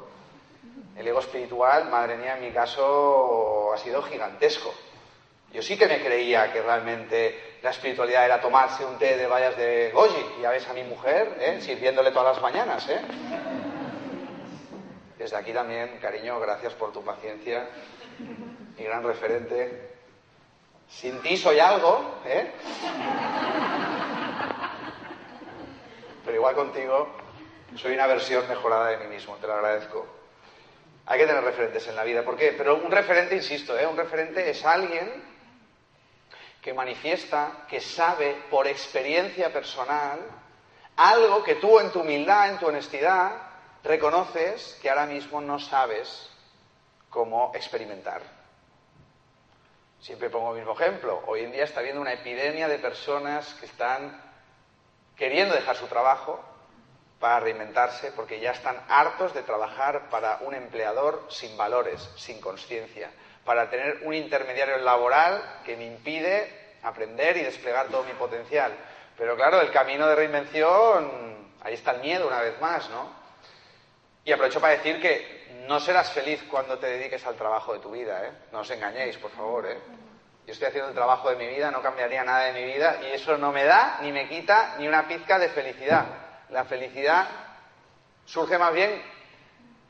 El ego espiritual, madre mía, en mi caso ha sido gigantesco. Yo sí que me creía que realmente la espiritualidad era tomarse un té de bayas de goji. Ya ves a mi mujer ¿eh? sirviéndole todas las mañanas. ¿eh? Desde aquí también, cariño, gracias por tu paciencia. Mi gran referente. Sin ti soy algo, ¿eh? Pero igual contigo soy una versión mejorada de mí mismo, te lo agradezco. Hay que tener referentes en la vida. ¿Por qué? Pero un referente, insisto, ¿eh? un referente es alguien que manifiesta, que sabe por experiencia personal algo que tú en tu humildad, en tu honestidad, reconoces que ahora mismo no sabes cómo experimentar. Siempre pongo el mismo ejemplo. Hoy en día está habiendo una epidemia de personas que están queriendo dejar su trabajo para reinventarse porque ya están hartos de trabajar para un empleador sin valores, sin conciencia, para tener un intermediario laboral que me impide aprender y desplegar todo mi potencial. Pero claro, el camino de reinvención, ahí está el miedo una vez más, ¿no? Y aprovecho para decir que no serás feliz cuando te dediques al trabajo de tu vida, ¿eh? No os engañéis, por favor, ¿eh? Yo estoy haciendo el trabajo de mi vida, no cambiaría nada de mi vida y eso no me da ni me quita ni una pizca de felicidad. La felicidad surge más bien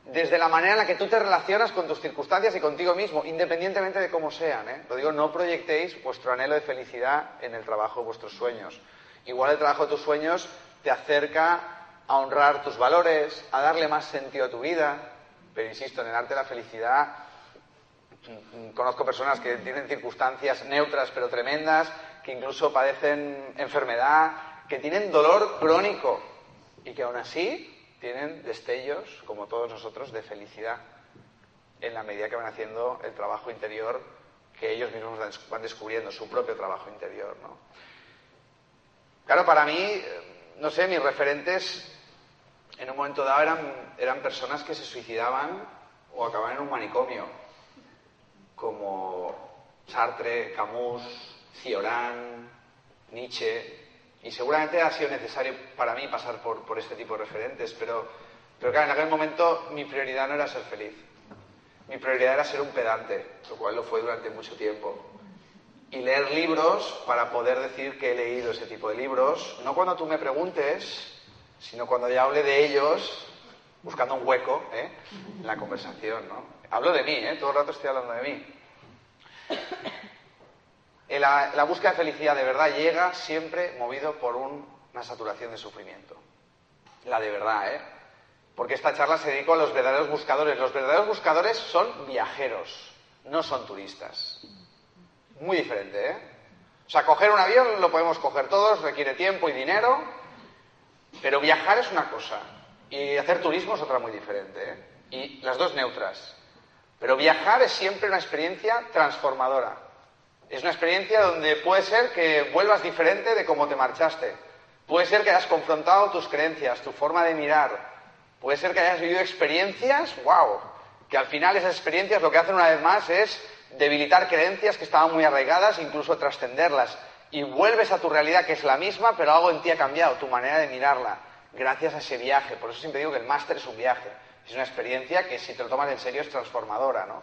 desde la manera en la que tú te relacionas con tus circunstancias y contigo mismo, independientemente de cómo sean. ¿eh? Lo digo, no proyectéis vuestro anhelo de felicidad en el trabajo de vuestros sueños. Igual el trabajo de tus sueños te acerca a honrar tus valores, a darle más sentido a tu vida, pero insisto, en el arte de la felicidad conozco personas que tienen circunstancias neutras pero tremendas, que incluso padecen enfermedad, que tienen dolor crónico y que aún así tienen destellos, como todos nosotros, de felicidad en la medida que van haciendo el trabajo interior que ellos mismos van descubriendo, su propio trabajo interior. ¿no? Claro, para mí, no sé, mis referentes en un momento dado eran, eran personas que se suicidaban o acababan en un manicomio como Sartre, Camus, Cioran, Nietzsche, y seguramente ha sido necesario para mí pasar por, por este tipo de referentes, pero, pero claro, en aquel momento mi prioridad no era ser feliz. Mi prioridad era ser un pedante, lo cual lo fue durante mucho tiempo. Y leer libros para poder decir que he leído ese tipo de libros, no cuando tú me preguntes, sino cuando ya hable de ellos, buscando un hueco ¿eh? en la conversación. ¿no? Hablo de mí, ¿eh? todo el rato estoy hablando de mí. La, la, búsqueda de felicidad de verdad llega siempre movido por un, una saturación de sufrimiento. La de verdad, ¿eh? Porque esta charla se dedicó a los verdaderos buscadores. Los verdaderos buscadores son viajeros, no son turistas. Muy diferente, ¿eh? O sea, coger un avión lo podemos coger todos, requiere tiempo y dinero, pero viajar es una cosa y hacer turismo es otra muy diferente. ¿eh? Y las dos neutras. Pero viajar es siempre una experiencia transformadora. Es una experiencia donde puede ser que vuelvas diferente de cómo te marchaste. Puede ser que hayas confrontado tus creencias, tu forma de mirar. Puede ser que hayas vivido experiencias, wow, que al final esas experiencias lo que hacen una vez más es debilitar creencias que estaban muy arraigadas, incluso trascenderlas. Y vuelves a tu realidad que es la misma, pero algo en ti ha cambiado, tu manera de mirarla, gracias a ese viaje. Por eso siempre digo que el máster es un viaje. Es una experiencia que si te lo tomas en serio es transformadora, ¿no?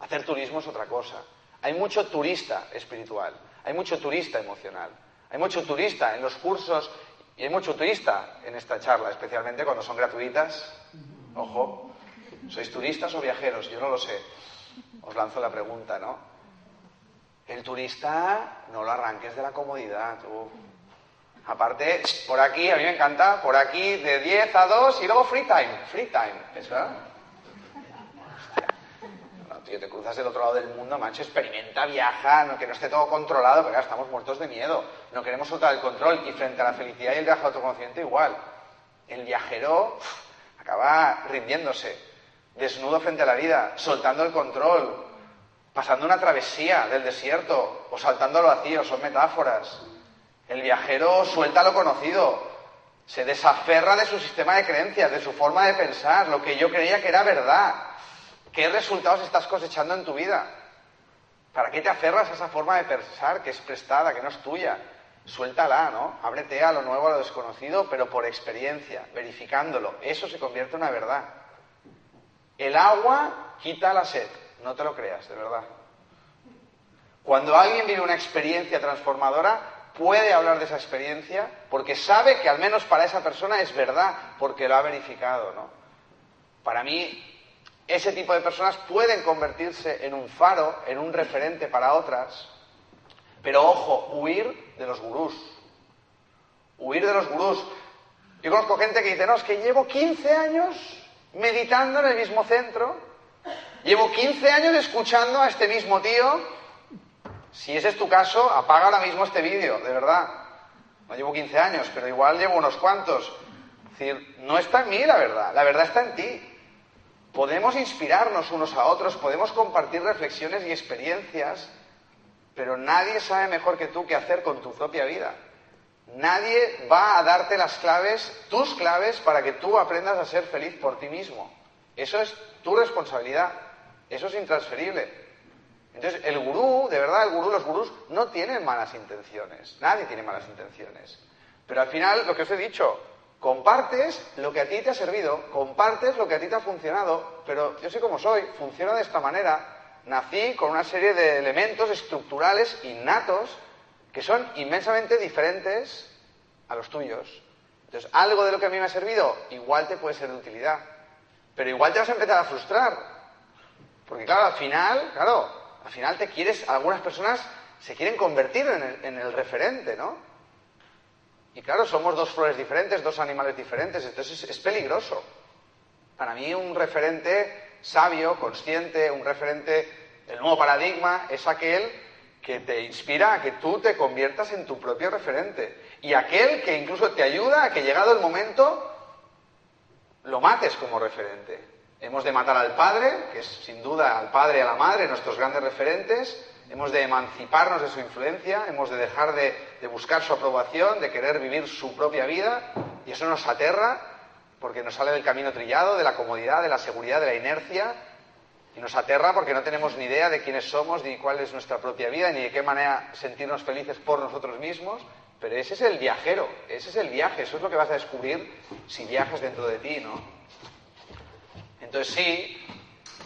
Hacer turismo es otra cosa. Hay mucho turista espiritual, hay mucho turista emocional, hay mucho turista en los cursos y hay mucho turista en esta charla, especialmente cuando son gratuitas. Ojo, ¿sois turistas o viajeros? Yo no lo sé. Os lanzo la pregunta, ¿no? El turista no lo arranques de la comodidad. Aparte, por aquí, a mí me encanta, por aquí de 10 a 2 y luego free time. Free time, ¿es verdad? Tío, te cruzas del otro lado del mundo, macho, experimenta, viaja, que no esté todo controlado, porque estamos muertos de miedo. No queremos soltar el control y frente a la felicidad y el viaje autoconocimiento igual. El viajero acaba rindiéndose, desnudo frente a la vida, soltando el control, pasando una travesía del desierto o saltando al vacío, son metáforas. El viajero suelta lo conocido, se desaferra de su sistema de creencias, de su forma de pensar, lo que yo creía que era verdad. ¿Qué resultados estás cosechando en tu vida? ¿Para qué te aferras a esa forma de pensar que es prestada, que no es tuya? Suéltala, ¿no? Ábrete a lo nuevo, a lo desconocido, pero por experiencia, verificándolo. Eso se convierte en una verdad. El agua quita la sed, no te lo creas, de verdad. Cuando alguien vive una experiencia transformadora, puede hablar de esa experiencia porque sabe que al menos para esa persona es verdad, porque lo ha verificado, ¿no? Para mí, ese tipo de personas pueden convertirse en un faro, en un referente para otras, pero ojo, huir de los gurús. Huir de los gurús. Yo conozco gente que dice, no, es que llevo 15 años meditando en el mismo centro, llevo 15 años escuchando a este mismo tío. Si ese es tu caso, apaga ahora mismo este vídeo, de verdad. No llevo 15 años, pero igual llevo unos cuantos. Es decir, no está en mí la verdad, la verdad está en ti. Podemos inspirarnos unos a otros, podemos compartir reflexiones y experiencias, pero nadie sabe mejor que tú qué hacer con tu propia vida. Nadie va a darte las claves, tus claves, para que tú aprendas a ser feliz por ti mismo. Eso es tu responsabilidad. Eso es intransferible. Entonces, el gurú, de verdad, el gurú, los gurús no tienen malas intenciones. Nadie tiene malas intenciones. Pero al final, lo que os he dicho, Compartes lo que a ti te ha servido, compartes lo que a ti te ha funcionado, pero yo sé cómo soy, funciona de esta manera. Nací con una serie de elementos estructurales innatos que son inmensamente diferentes a los tuyos. Entonces, algo de lo que a mí me ha servido, igual te puede ser de utilidad. Pero igual te vas a empezar a frustrar. Porque claro, al final, claro, al final te quieres, algunas personas se quieren convertir en el, en el referente, ¿no? Y claro, somos dos flores diferentes, dos animales diferentes, entonces es, peligroso. Para mí un referente sabio, consciente, un referente del nuevo paradigma es aquel que te inspira a que tú te conviertas en tu propio referente. Y aquel que incluso te ayuda a que llegado el momento lo mates como referente. Hemos de matar al padre, que es sin duda al padre y a la madre, nuestros grandes referentes, hemos de emanciparnos de su influencia, hemos de dejar de, buscar su aprobación, de querer vivir su propia vida, y eso nos aterra porque nos sale del camino trillado, de la comodidad, de la seguridad, de la inercia, y nos aterra porque no tenemos ni idea de quiénes somos, ni cuál es nuestra propia vida, ni de qué manera sentirnos felices por nosotros mismos, pero ese es el viajero, ese es el viaje, eso es lo que vas a descubrir si viajas dentro de ti, ¿no? Entonces sí,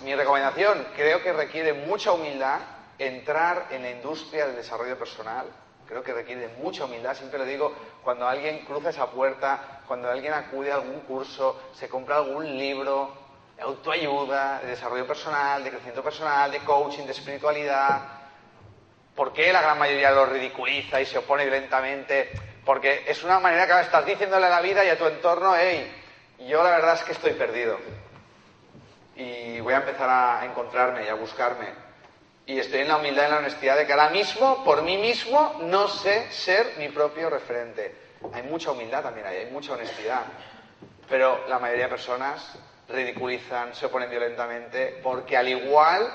mi recomendación creo que requiere mucha humildad, entrar en la industria del desarrollo personal. Creo que requiere mucha humildad, siempre lo digo, cuando alguien cruza esa puerta, cuando alguien acude a algún curso, se compra algún libro de autoayuda, de desarrollo personal, de crecimiento personal, de coaching, de espiritualidad. ¿Por qué la gran mayoría lo ridiculiza y se opone violentamente? Porque es una manera que estás diciéndole a la vida y a tu entorno, hey, yo la verdad es que estoy perdido. Y voy a empezar a encontrarme y a buscarme y estoy en la humildad y la honestidad de que ahora mismo, por mí mismo, no sé ser mi propio referente. Hay mucha humildad también ahí, hay mucha honestidad. Pero la mayoría de personas ridiculizan, se oponen violentamente, porque al igual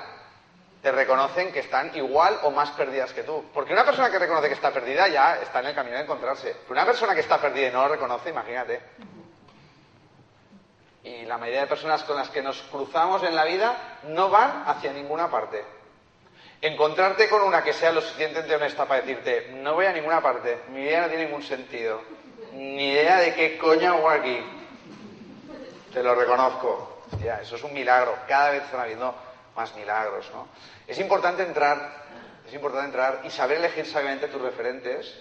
te reconocen que están igual o más perdidas que tú. Porque una persona que reconoce que está perdida ya está en el camino de encontrarse. Pero una persona que está perdida y no lo reconoce, imagínate. Y la mayoría de personas con las que nos cruzamos en la vida no van hacia ninguna parte. Encontrarte con una que sea lo suficientemente honesta para decirte, no voy a ninguna parte, mi vida no tiene ningún sentido, ni idea de qué coño hago aquí. Te lo reconozco. Hostia, eso es un milagro. Cada vez están habiendo más milagros, ¿no? Es importante entrar, es importante entrar y saber elegir sabiamente tus referentes,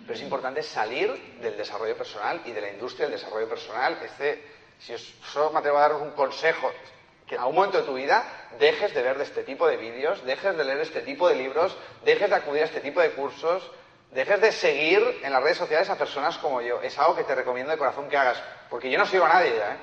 pero es importante salir del desarrollo personal y de la industria del desarrollo personal. Este, si os solo me atrevo a daros un consejo, que en algún momento de tu vida dejes de ver de este tipo de vídeos, dejes de leer este tipo de libros, dejes de acudir a este tipo de cursos, dejes de seguir en las redes sociales a personas como yo. Es algo que te recomiendo de corazón que hagas, porque yo no sigo a nadie ya, ¿eh?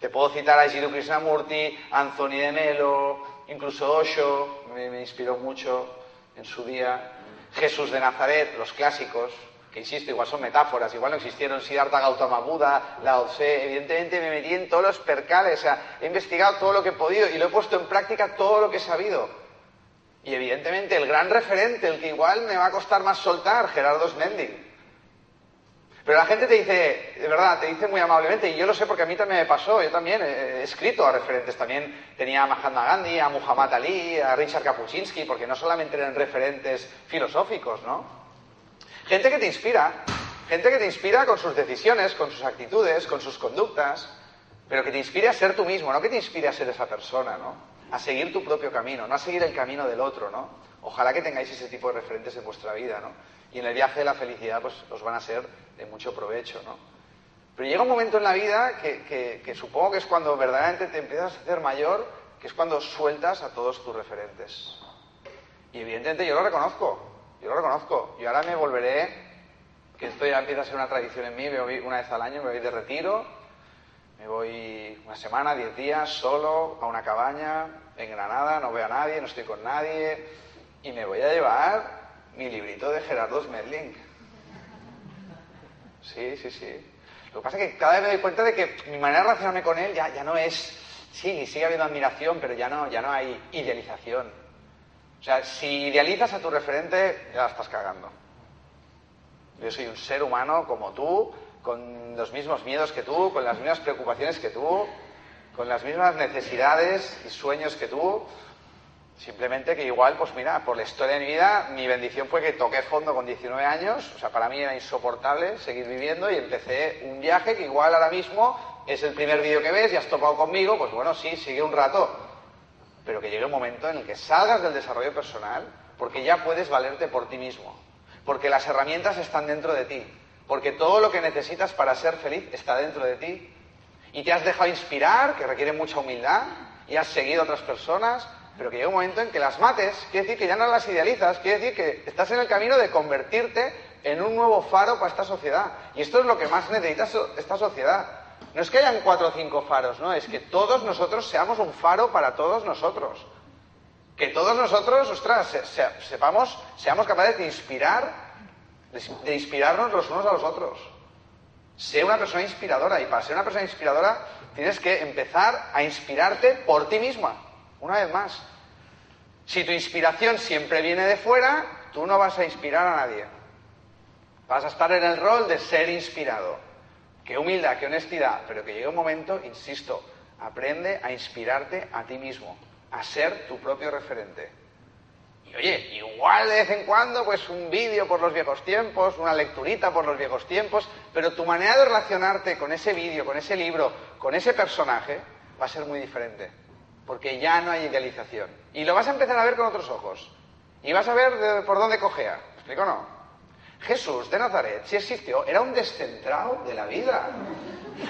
Te puedo citar a Jiddu Krishnamurti, Anthony de Melo, incluso Osho, me, inspiró mucho en su día. Jesús de Nazaret, los clásicos, que insisto, igual son metáforas, igual no existieron Siddhartha Gautama Buda, Lao Tse, evidentemente me metí en todos los percales, o sea, he investigado todo lo que he podido y lo he puesto en práctica todo lo que he sabido. Y evidentemente el gran referente, el que igual me va a costar más soltar, Gerardo Smendig. Pero la gente te dice, de verdad, te dice muy amablemente, y yo lo sé porque a mí también me pasó, yo también he escrito a referentes, también tenía a Mahatma Gandhi, a Muhammad Ali, a Richard Kapuczynski, porque no solamente eran referentes filosóficos, ¿no? Gente que te inspira, gente que te inspira con sus decisiones, con sus actitudes, con sus conductas, pero que te inspire a ser tú mismo, no que te inspire a ser esa persona, ¿no? A seguir tu propio camino, no a seguir el camino del otro, ¿no? Ojalá que tengáis ese tipo de referentes en vuestra vida, ¿no? Y en el viaje de la felicidad, pues os van a ser de mucho provecho, ¿no? Pero llega un momento en la vida que, supongo que es cuando verdaderamente te empiezas a hacer mayor, que es cuando sueltas a todos tus referentes. Y evidentemente yo lo reconozco, yo lo reconozco. Y ahora me volveré, que esto ya empieza a ser una tradición en mí, me voy una vez al año, me voy de retiro, me voy una semana, diez días, solo, a una cabaña, en Granada, no veo a nadie, no estoy con nadie, y me voy a llevar mi librito de Gerardo Smedling Sí, sí, sí. Lo que pasa es que cada vez me doy cuenta de que mi manera de relacionarme con él ya, ya no es. Sí, sigue habiendo admiración, pero ya no, ya no hay idealización. O sea, si idealizas a tu referente, ya la estás cagando. Yo soy un ser humano como tú, con los mismos miedos que tú, con las mismas preocupaciones que tú, con las mismas necesidades y sueños que tú. Simplemente que igual, pues mira, por la historia de mi vida, mi bendición fue que toqué fondo con 19 años, o sea, para mí era insoportable seguir viviendo y empecé un viaje que igual ahora mismo es el primer vídeo que ves y has topado conmigo, pues bueno, sí, sigue un rato, pero que llegue un momento en el que salgas del desarrollo personal porque ya puedes valerte por ti mismo, porque las herramientas están dentro de ti, porque todo lo que necesitas para ser feliz está dentro de ti y te has dejado inspirar, que requiere mucha humildad, y has seguido a otras personas, pero que llega un momento en que las mates, quiere decir que ya no las idealizas, quiere decir que estás en el camino de convertirte en un nuevo faro para esta sociedad. Y esto es lo que más necesita esta sociedad. No es que hayan cuatro o cinco faros, no, es que todos nosotros seamos un faro para todos nosotros. Que todos nosotros, ostras, sepamos, seamos capaces de inspirar, de inspirarnos los unos a los otros. Sé una persona inspiradora y para ser una persona inspiradora tienes que empezar a inspirarte por ti misma. Una vez más, si tu inspiración siempre viene de fuera, tú no vas a inspirar a nadie. Vas a estar en el rol de ser inspirado. Qué humildad, qué honestidad, pero que llegue un momento, insisto, aprende a inspirarte a ti mismo, a ser tu propio referente. Y oye, igual de vez en cuando, pues un vídeo por los viejos tiempos, una lecturita por los viejos tiempos, pero tu manera de relacionarte con ese vídeo, con ese libro, con ese personaje, va a ser muy diferente porque ya no hay idealización. Y lo vas a empezar a ver con otros ojos. Y vas a ver por dónde cogea. ¿Me explico o no? Jesús de Nazaret, si existió, era un descentrado de la vida.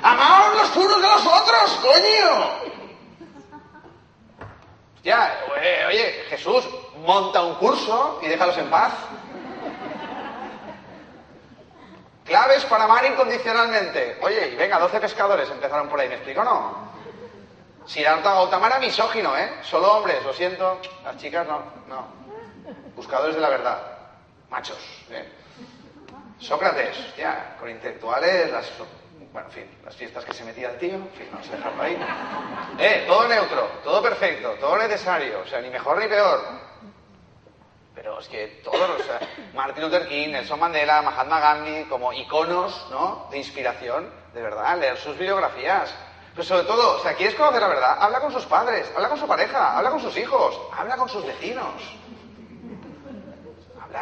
¡Amaos los unos de los otros, coño! Ya, oye, Jesús, monta un curso y déjalos en paz. Claves para amar incondicionalmente. Oye, y venga, 12 pescadores empezaron por ahí, ¿me explico o no? Siddhartha Gautama era misógino, ¿eh? Solo hombres, lo siento. Las chicas no, no. Buscadores de la verdad. Machos, ¿eh? Sócrates, ya, con intelectuales, las Bueno, en fin, las fiestas que se metía el tío, en fin, vamos a dejarlo ahí. Eh, todo neutro, todo perfecto, todo necesario, o sea, ni mejor ni peor. Pero es que todos, o sea, Martin Luther King, Nelson Mandela, Mahatma Gandhi, como iconos, ¿no? De inspiración, de verdad, leer sus biografías. Pero sobre todo, o sea, ¿quieres conocer la verdad? Habla con sus padres, habla con su pareja, habla con sus hijos, habla con sus vecinos.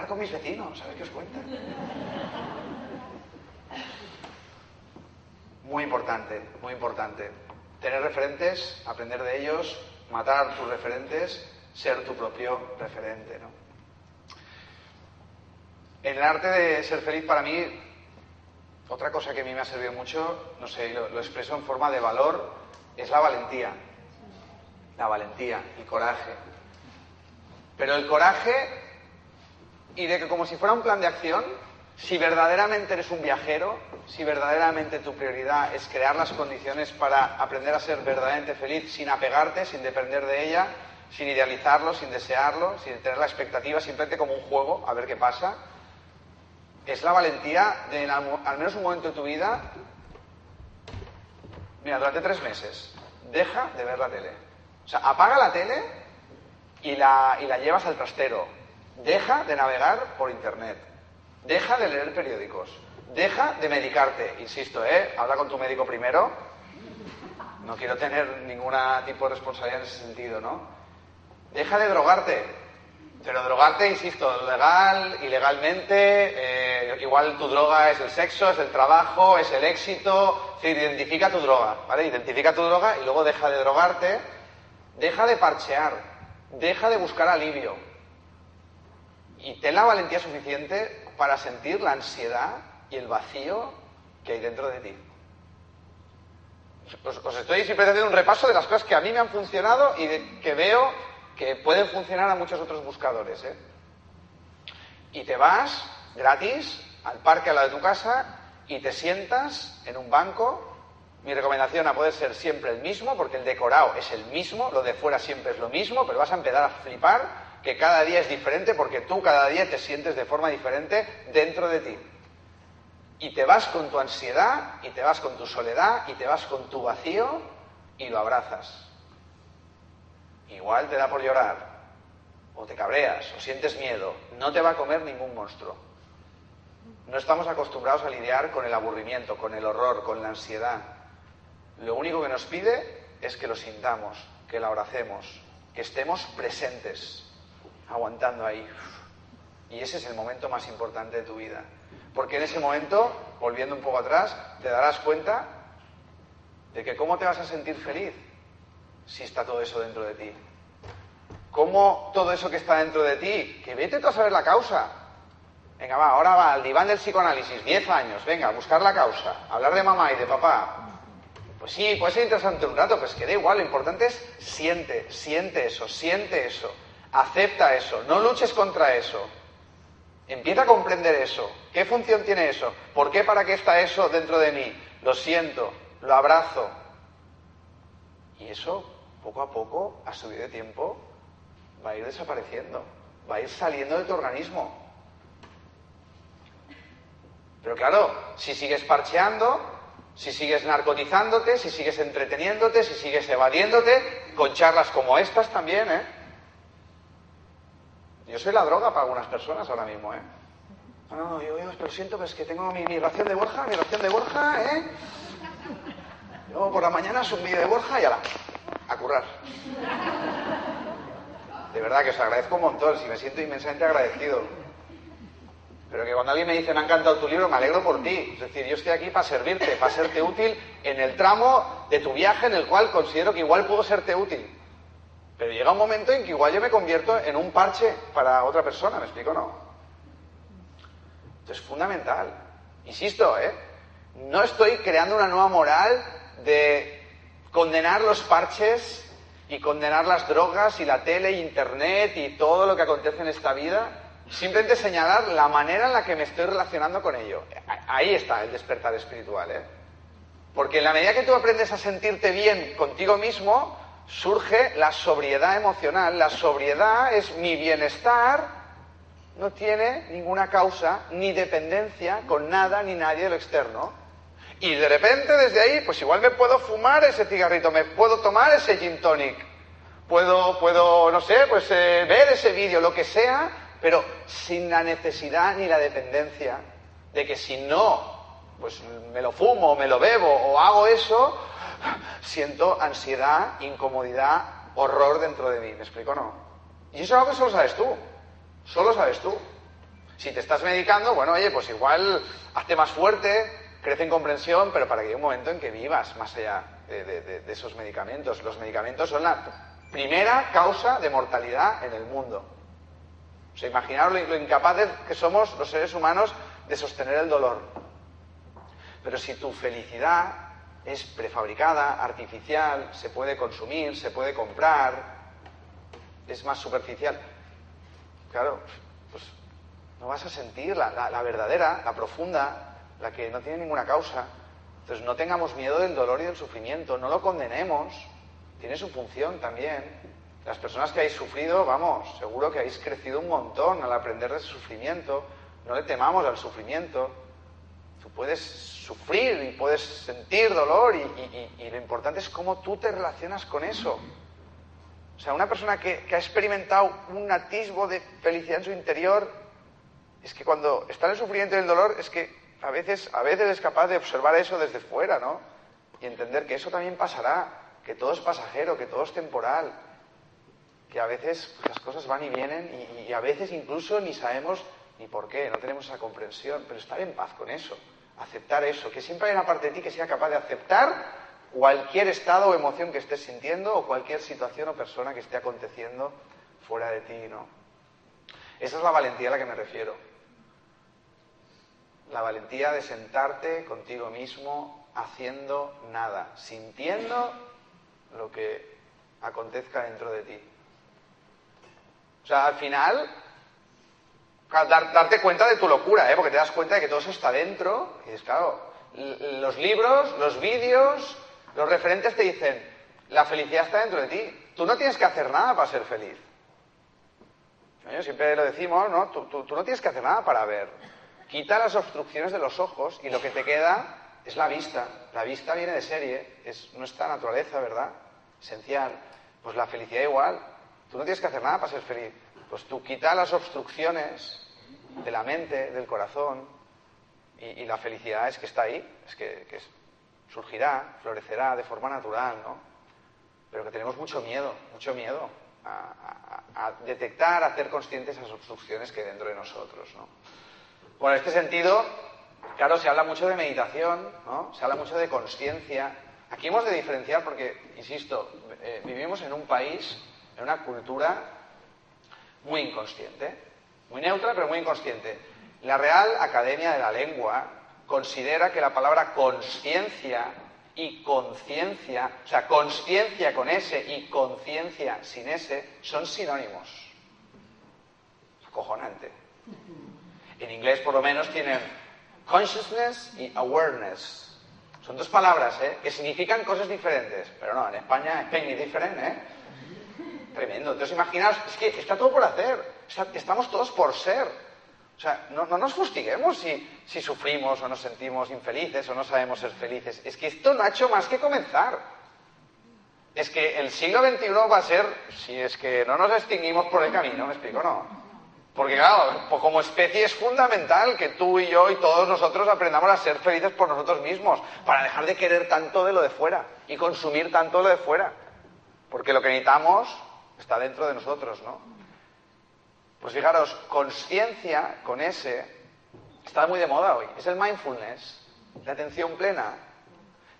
Con mis vecinos, a ver qué os cuentan. Muy importante, muy importante. Tener referentes, aprender de ellos, matar tus referentes, ser tu propio referente, ¿no? En el arte de ser feliz para mí, otra cosa que a mí me ha servido mucho, no sé, lo, lo expreso en forma de valor, es la valentía. La valentía, el coraje. Pero el coraje y de que como si fuera un plan de acción, si verdaderamente eres un viajero, si verdaderamente tu prioridad es crear las condiciones para aprender a ser verdaderamente feliz sin apegarte, sin depender de ella, sin idealizarlo, sin desearlo, sin tener la expectativa, simplemente como un juego, a ver qué pasa, es la valentía de en al, al menos un momento de tu vida, mira, durante tres meses, deja de ver la tele. O sea, apaga la tele y la, y la llevas al trastero. Deja de navegar por Internet. Deja de leer periódicos. Deja de medicarte. Insisto, ¿eh? Habla con tu médico primero. No quiero tener ningún tipo de responsabilidad en ese sentido, ¿no? Deja de drogarte. Pero drogarte, insisto, legal, ilegalmente, eh, igual tu droga es el sexo, es el trabajo, es el éxito. Decir, identifica tu droga, ¿vale? Identifica tu droga y luego deja de drogarte, deja de parchear, deja de buscar alivio. Y ten la valentía suficiente para sentir la ansiedad y el vacío que hay dentro de ti. Os, os estoy simplemente haciendo un repaso de las cosas que a mí me han funcionado y que veo que pueden funcionar a muchos otros buscadores. ¿eh? Y te vas gratis al parque a la de tu casa y te sientas en un banco. Mi recomendación a poder ser siempre el mismo, porque el decorado es el mismo, lo de fuera siempre es lo mismo, pero vas a empezar a flipar que cada día es diferente porque tú cada día te sientes de forma diferente dentro de ti. Y te vas con tu ansiedad, y te vas con tu soledad, y te vas con tu vacío, y lo abrazas. Igual te da por llorar, o te cabreas, o sientes miedo. No te va a comer ningún monstruo. No estamos acostumbrados a lidiar con el aburrimiento, con el horror, con la ansiedad. Lo único que nos pide es que lo sintamos, que lo abracemos, que estemos presentes, aguantando ahí. Y ese es el momento más importante de tu vida. Porque en ese momento, volviendo un poco atrás, te darás cuenta de que cómo te vas a sentir feliz si está todo eso dentro de ti. Cómo todo eso que está dentro de ti, que vete tú a saber la causa. Venga, va, ahora va al diván del psicoanálisis, 10 años, venga, buscar la causa, hablar de mamá y de papá. Pues sí, puede ser interesante un rato, pues que da igual, lo importante es siente, siente eso, siente eso, acepta eso, no luches contra eso. Empieza a comprender eso. ¿Qué función tiene eso? ¿Por qué, para qué está eso dentro de mí? Lo siento, lo abrazo. Y eso, poco a poco, a subir de tiempo, va a ir desapareciendo, va a ir saliendo de tu organismo. Pero claro, si sigues parcheando, si sigues narcotizándote, si sigues entreteniéndote, si sigues evadiéndote, con charlas como estas también, ¿eh? Yo soy la droga para algunas personas ahora mismo, ¿eh? No, no, yo, yo pero siento que es que tengo mi, ración de Borja, mi ración de Borja, ¿eh? Yo por la mañana es un vídeo de Borja y a la, a currar. De verdad que os agradezco un montón, si me siento inmensamente agradecido. Pero que cuando alguien me dice, me ha encantado tu libro, me alegro por ti. Es decir, yo estoy aquí para servirte, para serte útil en el tramo de tu viaje en el cual considero que igual puedo serte útil. Pero llega un momento en que igual yo me convierto en un parche para otra persona, ¿me explico no? Esto es fundamental. Insisto, ¿eh? No estoy creando una nueva moral de condenar los parches y condenar las drogas y la tele, y internet y todo lo que acontece en esta vida. Simplemente señalar la manera en la que me estoy relacionando con ello. Ahí está el despertar espiritual, ¿eh? Porque en la medida que tú aprendes a sentirte bien contigo mismo, surge la sobriedad emocional. La sobriedad es mi bienestar, no tiene ninguna causa ni dependencia con nada ni nadie de lo externo. Y de repente desde ahí, pues igual me puedo fumar ese cigarrito, me puedo tomar ese gin tonic, puedo, puedo no sé, pues eh, ver ese vídeo, lo que sea, pero sin la necesidad ni la dependencia de que si no, pues me lo fumo, me lo bebo o hago eso, siento ansiedad, incomodidad, horror dentro de mí. ¿Me explico o no? Y eso es algo que solo sabes tú. Solo sabes tú. Si te estás medicando, bueno, oye, pues igual hazte más fuerte, crece en comprensión, pero para que haya un momento en que vivas más allá de, esos medicamentos. Los medicamentos son la primera causa de mortalidad en el mundo. O sea, imaginaros lo incapaces que somos los seres humanos de sostener el dolor. Pero si tu felicidad es prefabricada, artificial, se puede consumir, se puede comprar, es más superficial, claro, pues no vas a sentir la, verdadera, la profunda, la que no tiene ninguna causa. Entonces no tengamos miedo del dolor y del sufrimiento, no lo condenemos, tiene su función también. Las personas que habéis sufrido, vamos, seguro que habéis crecido un montón al aprender de sufrimiento, no le temamos al sufrimiento. Puedes sufrir y puedes sentir dolor y, lo importante es cómo tú te relacionas con eso. O sea, una persona que, que, ha experimentado un atisbo de felicidad en su interior, es que cuando está en el sufrimiento y el dolor, es que a veces, a veces es capaz de observar eso desde fuera, ¿no? Y entender que eso también pasará, que todo es pasajero, que todo es temporal, que a veces las cosas van y vienen y, y a veces incluso ni sabemos ni por qué, no tenemos esa comprensión, pero estar en paz con eso aceptar eso, que siempre hay una parte de ti que sea capaz de aceptar cualquier estado o emoción que estés sintiendo o cualquier situación o persona que esté aconteciendo fuera de ti, ¿no? Esa es la valentía a la que me refiero. La valentía de sentarte contigo mismo haciendo nada, sintiendo lo que acontezca dentro de ti. O sea, al final, darte cuenta de tu locura, ¿eh? porque te das cuenta de que todo eso está dentro. Y es claro, los libros, los vídeos, los referentes te dicen, la felicidad está dentro de ti. Tú no tienes que hacer nada para ser feliz. Siempre lo decimos, ¿no? Tú, tú, no tienes que hacer nada para ver. Quita las obstrucciones de los ojos y lo que te queda es la vista. La vista viene de serie, es nuestra naturaleza, ¿verdad? Esencial. Pues la felicidad igual. Tú no tienes que hacer nada para ser feliz. Pues tú quita las obstrucciones de la mente, del corazón, y, la felicidad es que está ahí, es que, surgirá, florecerá de forma natural, ¿no? Pero que tenemos mucho miedo, mucho miedo a, detectar, a hacer conscientes esas obstrucciones que hay dentro de nosotros, ¿no? Bueno, en este sentido, claro, se habla mucho de meditación, ¿no? Se habla mucho de conciencia. Aquí hemos de diferenciar porque, insisto, eh, vivimos en un país, en una cultura muy inconsciente muy neutra pero muy inconsciente. La Real Academia de la Lengua considera que la palabra conciencia y conciencia, o sea, conciencia con S y conciencia sin S, son sinónimos. Acojonante. En inglés, por lo menos, tienen consciousness y awareness. Son dos palabras, ¿eh? Que significan cosas diferentes. Pero no, en España es muy diferente, ¿eh? Tremendo. Entonces, imaginaos, es que está todo por hacer estamos todos por ser. O sea, no, nos fustiguemos si, si, sufrimos o nos sentimos infelices o no sabemos ser felices. Es que esto no ha hecho más que comenzar. Es que el siglo XXI va a ser, si es que no nos extinguimos por el camino, ¿me explico? No. Porque claro, pues como especie es fundamental que tú y yo y todos nosotros aprendamos a ser felices por nosotros mismos, para dejar de querer tanto de lo de fuera y consumir tanto de lo de fuera. Porque lo que necesitamos está dentro de nosotros, ¿no? Pues fijaros, conciencia con ese está muy de moda hoy. Es el mindfulness, la atención plena.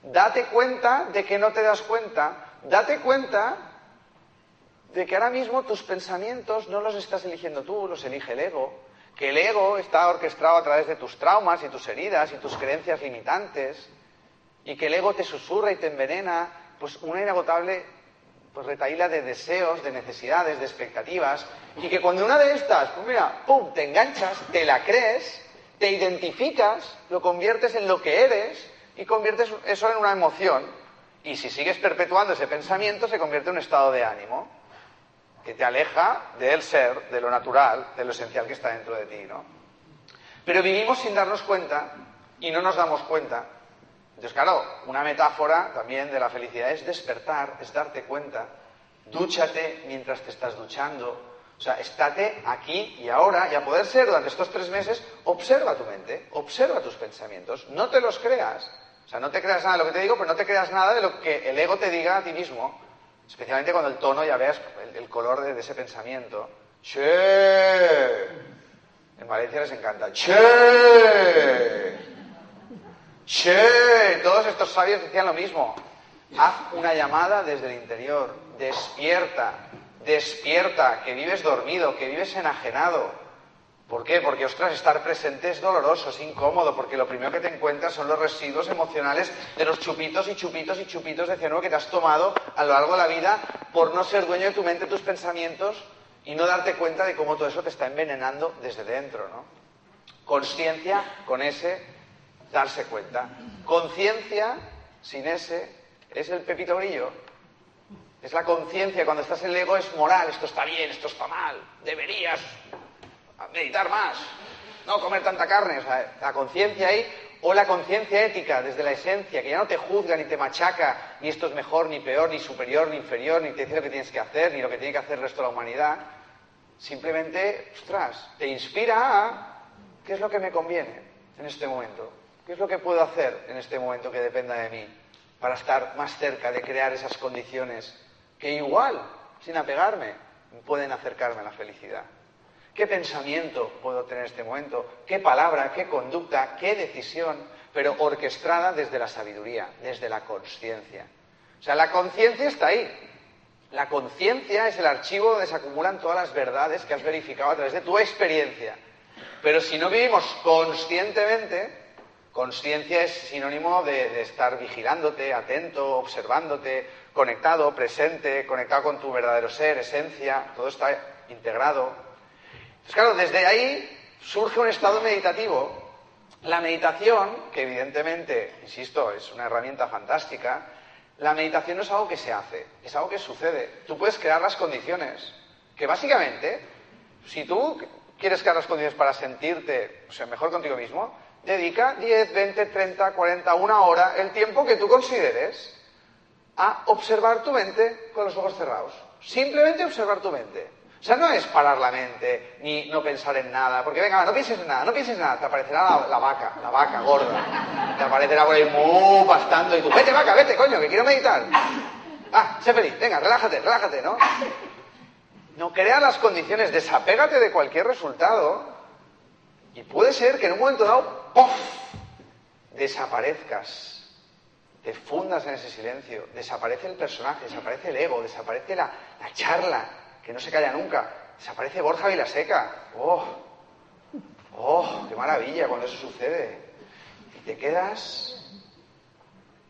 Date cuenta de que no te das cuenta. Date cuenta de que ahora mismo tus pensamientos no los estás eligiendo tú, los elige el ego. Que el ego está orquestado a través de tus traumas y tus heridas y tus creencias limitantes. Y que el ego te susurra y te envenena, pues una inagotable pues retaíla de deseos, de necesidades, de expectativas, y que cuando una de estas, pues mira, pum, te enganchas, te la crees, te identificas, lo conviertes en lo que eres y conviertes eso en una emoción. Y si sigues perpetuando ese pensamiento, se convierte en un estado de ánimo que te aleja del ser, de lo natural, de lo esencial que está dentro de ti, ¿no? Pero vivimos sin darnos cuenta y no nos damos cuenta Entonces, claro, una metáfora también de la felicidad es despertar, es darte cuenta. Dúchate mientras te estás duchando. O sea, estate aquí y ahora, y a poder ser durante estos tres meses, observa tu mente, observa tus pensamientos, no te los creas. O sea, no te creas nada de lo que te digo, pero no te creas nada de lo que el ego te diga a ti mismo. Especialmente cuando el tono ya veas el, color de, ese pensamiento. ¡Che! En Valencia les encanta. ¡Che! ¡Che! Todos estos sabios decían lo mismo. Haz una llamada desde el interior. Despierta. Despierta. Que vives dormido, que vives enajenado. ¿Por qué? Porque, ostras, estar presente es doloroso, es incómodo, porque lo primero que te encuentras son los residuos emocionales de los chupitos y chupitos y chupitos de cianuro que te has tomado a lo largo de la vida por no ser dueño de tu mente, tus pensamientos y no darte cuenta de cómo todo eso te está envenenando desde dentro, ¿no? Conciencia con ese darse cuenta. Conciencia sin ese es el pepito grillo. Es la conciencia, cuando estás en el ego es moral, esto está bien, esto está mal, deberías meditar más, no comer tanta carne, o sea, la conciencia ahí, o la conciencia ética desde la esencia, que ya no te juzga ni te machaca, ni esto es mejor, ni peor, ni superior, ni inferior, ni te dice lo que tienes que hacer, ni lo que tiene que hacer el resto de la humanidad, simplemente, ostras, te inspira a qué es lo que me conviene en este momento, qué es lo que puedo hacer en este momento que dependa de mí, para estar más cerca de crear esas condiciones que igual, sin apegarme, pueden acercarme a la felicidad. ¿Qué pensamiento puedo tener en este momento? ¿Qué palabra, qué conducta, qué decisión? Pero orquestada desde la sabiduría, desde la conciencia. O sea, la conciencia está ahí. La conciencia es el archivo donde se acumulan todas las verdades que has verificado a través de tu experiencia. Pero si no vivimos conscientemente, conciencia es sinónimo de, estar vigilándote, atento, observándote, conectado, presente, conectado con tu verdadero ser, esencia, todo está integrado. Pues claro, desde ahí surge un estado meditativo. La meditación, que evidentemente, insisto, es una herramienta fantástica, la meditación no es algo que se hace, es algo que sucede. Tú puedes crear las condiciones, que básicamente, si tú quieres crear las condiciones para sentirte o sea, mejor contigo mismo, dedica 10, 20, 30, 40, una hora, el tiempo que tú consideres, a observar tu mente con los ojos cerrados. Simplemente observar tu mente. O sea, no es parar la mente, ni no pensar en nada, porque venga, no pienses en nada, no pienses en nada, te aparecerá la, vaca, la vaca gorda, te aparecerá por ahí mu pastando y tú, vete vaca, vete, coño, que quiero meditar. Ah, sé feliz, venga, relájate, relájate, ¿no? No creas las condiciones, desapégate de cualquier resultado y puede ser que en un momento dado, ¡pof! desaparezcas, te fundas en ese silencio, desaparece el personaje, desaparece el ego, desaparece la, la charla, que no se calla nunca. Desaparece Borja Vilaseca. ¡Oh! ¡Oh! ¡Qué maravilla cuando eso sucede! Y te quedas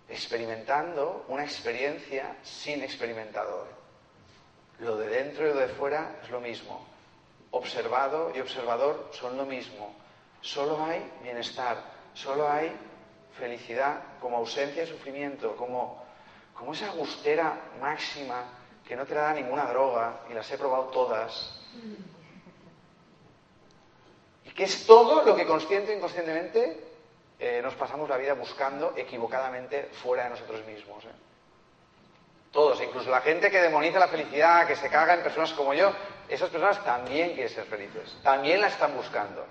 experimentando una experiencia sin experimentador. Lo de dentro y lo de fuera es lo mismo. Observado y observador son lo mismo. Solo hay bienestar, solo hay felicidad como ausencia de sufrimiento, como, como esa agustera máxima que no te la da ninguna droga y las he probado todas. Y que es todo lo que consciente e inconscientemente eh, nos pasamos la vida buscando equivocadamente fuera de nosotros mismos. ¿eh? Todos, incluso la gente que demoniza la felicidad, que se caga en personas como yo, esas personas también quieren ser felices, también la están buscando,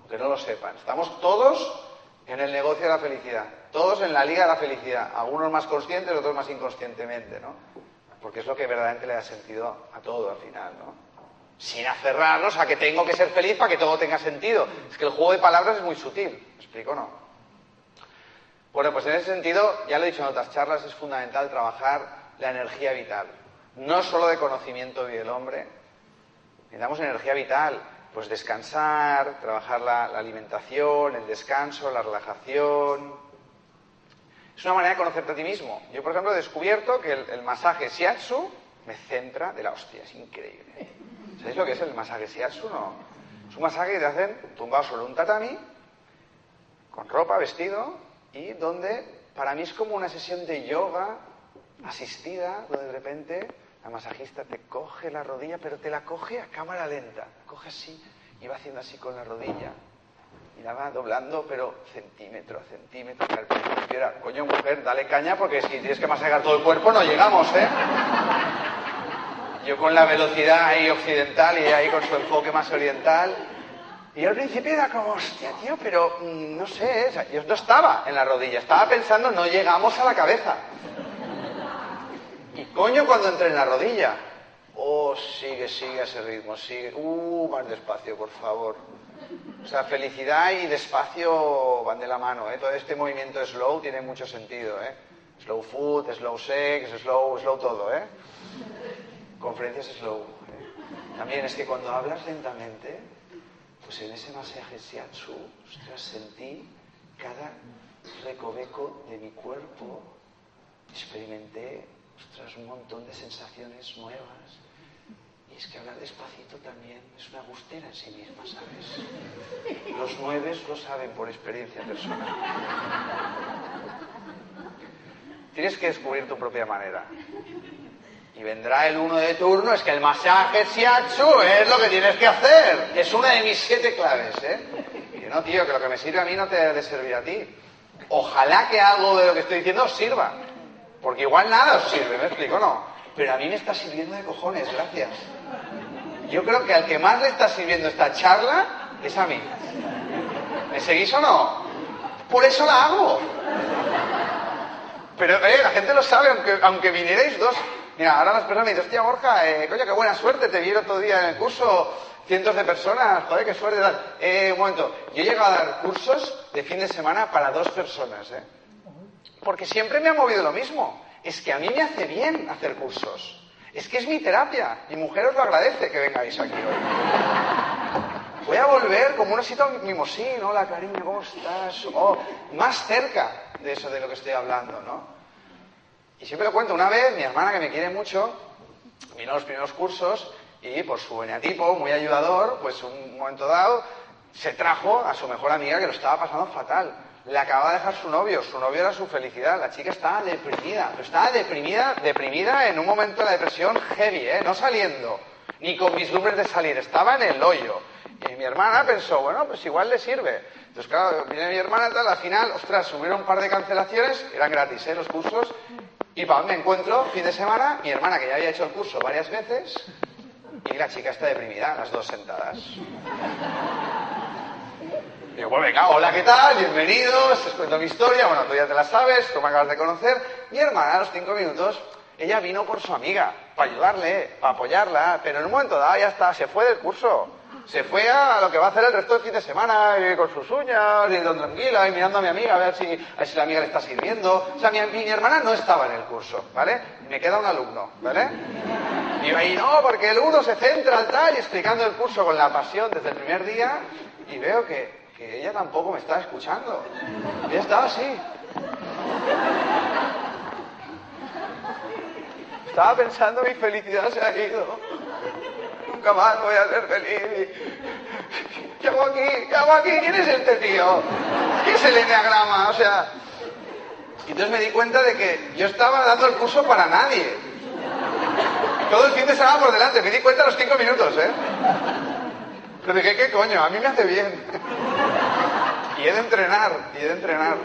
aunque no lo sepan. Estamos todos en el negocio de la felicidad, todos en la liga de la felicidad, algunos más conscientes, otros más inconscientemente, ¿no? porque es lo que verdaderamente le da sentido a todo al final, ¿no? Sin aferrarnos a que tengo que ser feliz para que todo tenga sentido. Es que el juego de palabras es muy sutil, ¿me explico no? Bueno, pues en ese sentido, ya lo he dicho en otras charlas, es fundamental trabajar la energía vital. No solo de conocimiento del hombre, necesitamos energía vital, pues descansar, trabajar la alimentación, el descanso, la relajación, es una manera de conocerte a ti mismo. Yo, por ejemplo, he descubierto que el, masaje shiatsu me centra de la hostia, es increíble. ¿Sabéis lo que es el masaje shiatsu? No. Es un masaje que te hacen tumbado sobre un tatami, con ropa, vestido, y donde para mí es como una sesión de yoga asistida, donde de repente la masajista te coge la rodilla, pero te la coge a cámara lenta. Coge así y va haciendo así con la rodilla. Y la va doblando, pero centímetro a centímetro. Al principio era, coño, mujer, dale caña porque si tienes que masajear todo el cuerpo no llegamos, ¿eh? Yo con la velocidad ahí occidental y ahí con su enfoque más oriental. Y al principio era como, hostia, tío, pero mm, no sé, yo no estaba en la rodilla, estaba pensando, no llegamos a la cabeza. Y coño, cuando entré en la rodilla, oh, sigue, sigue ese ritmo, sigue, uh, más despacio, por favor. O sea, felicidad y despacio van de la mano, ¿eh? Todo este movimiento slow tiene mucho sentido, ¿eh? Slow food, slow sex, slow, slow todo, ¿eh? Conferencias slow. ¿eh? También es que cuando hablas lentamente, pues en ese masaje shiatsu, ostras, sentí cada recoveco de mi cuerpo, experimenté, ostras, un montón de sensaciones nuevas. Y es que hablar despacito también es una gustera en sí misma, ¿sabes? Los nueves lo saben por experiencia personal. Tienes que descubrir tu propia manera. Y vendrá el uno de turno, es que el masaje shiatsu es lo que tienes que hacer. Es una de mis siete claves, ¿eh? Que no, tío, que lo que me sirve a mí no te debe de servir a ti. Ojalá que algo de lo que estoy diciendo os sirva. Porque igual nada os sirve, ¿me explico? No. Pero a mí me está sirviendo de cojones, gracias. Yo creo que al que más le está sirviendo esta charla es a mí. ¿Me seguís o no? Por eso la hago. Pero eh, la gente lo sabe, aunque, aunque vinierais dos Mira, ahora las personas me dicen, hostia Borja, eh, coño, qué buena suerte, te todo el día en el curso, cientos de personas, joder, qué suerte. Eh, un momento, yo he llegado a dar cursos de fin de semana para dos personas, ¿eh? Porque siempre me ha movido lo mismo. Es que a mí me hace bien hacer cursos. Es que es mi terapia. Mi mujer os lo agradece que vengáis aquí hoy. Voy a volver como un osito mimosín. Hola, cariño, ¿cómo estás? Oh, más cerca de eso de lo que estoy hablando, ¿no? Y siempre lo cuento, una vez mi hermana, que me quiere mucho, vino a los primeros cursos y por su eneatipo, muy ayudador, pues un momento dado se trajo a su mejor amiga que lo estaba pasando fatal. Le acababa de dejar su novio, su novio era su felicidad, la chica estaba deprimida, pero estaba deprimida, deprimida en un momento de la depresión heavy, ¿eh? no saliendo, ni con vislumbres de salir, estaba en el hoyo. Y mi hermana pensó, bueno, pues igual le sirve. Entonces, claro, viene mi hermana tal, al final, ostras, subieron un par de cancelaciones, eran gratis, ¿eh? Los cursos, y para me encuentro, fin de semana, mi hermana que ya había hecho el curso varias veces y la chica está deprimida, las dos sentadas. Digo, pues venga, hola, ¿qué tal? Bienvenidos, te cuento mi historia, bueno, tú ya te la sabes, tú me acabas de conocer. Mi hermana a los cinco minutos, ella vino por su amiga, para ayudarle, para apoyarla, pero en un momento dado ya está, se fue del curso se fue a lo que va a hacer el resto del fin de semana con sus uñas y don tranquila y mirando a mi amiga a ver si, si la amiga le está sirviendo. O sea, mi, mi, hermana no estaba en el curso, ¿vale? Me queda un alumno, ¿vale? Y ahí, no, porque el uno se centra tal y explicando el curso con la pasión desde el primer día y veo que, que ella tampoco me está escuchando. Ella estaba así. Estaba pensando mi felicidad se ha ido nunca más voy a ser feliz. ¿Qué hago aquí? ¿Qué hago aquí? ¿Quién es este tío? ¿Qué es el enneagrama? O sea... Y entonces me di cuenta de que yo estaba dando el curso para nadie. Todo el fin de semana por delante. Me di cuenta a los cinco minutos, ¿eh? Pero dije, ¿qué coño? A mí me hace bien. Y he de entrenar, y he de entrenar.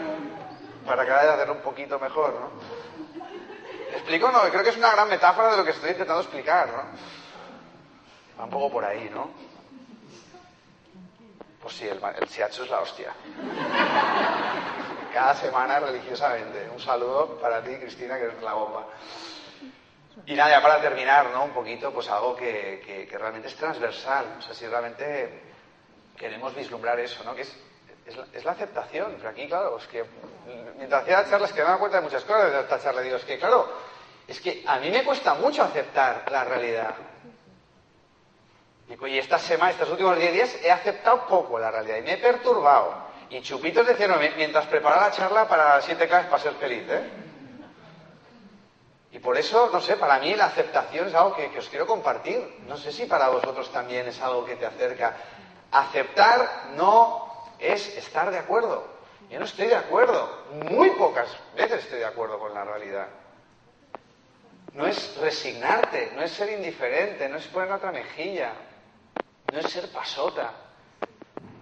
Para cada vez hacerlo un poquito mejor, ¿no? ¿Explico? No, creo que es una gran metáfora de lo que estoy intentando explicar, ¿no? Va un poco por ahí, ¿no? Pues sí, el, el shiatsu es la hostia. Cada semana religiosamente. Un saludo para ti, Cristina, que es la bomba. Y nada, ya para terminar, ¿no? Un poquito, pues algo que, que, realmente es transversal. O sea, si realmente queremos vislumbrar eso, ¿no? Que es, es, la, es la, aceptación. Pero aquí, claro, es que mientras hacía la charla es que me daba cuenta de muchas cosas de esta charla. Digo, es que, claro, es que a mí me cuesta mucho aceptar la realidad. Y estas semanas, estos últimos 10 días, he aceptado poco la realidad y me he perturbado. Y chupitos decían, mientras preparaba la charla para siete clases para ser feliz, ¿eh? Y por eso, no sé, para mí la aceptación es algo que, os quiero compartir. No sé si para vosotros también es algo que te acerca. Aceptar no es estar de acuerdo. Yo no estoy de acuerdo. Muy pocas veces estoy de acuerdo con la realidad. No es resignarte, no es ser indiferente, no es poner otra mejilla, no es ser pasota.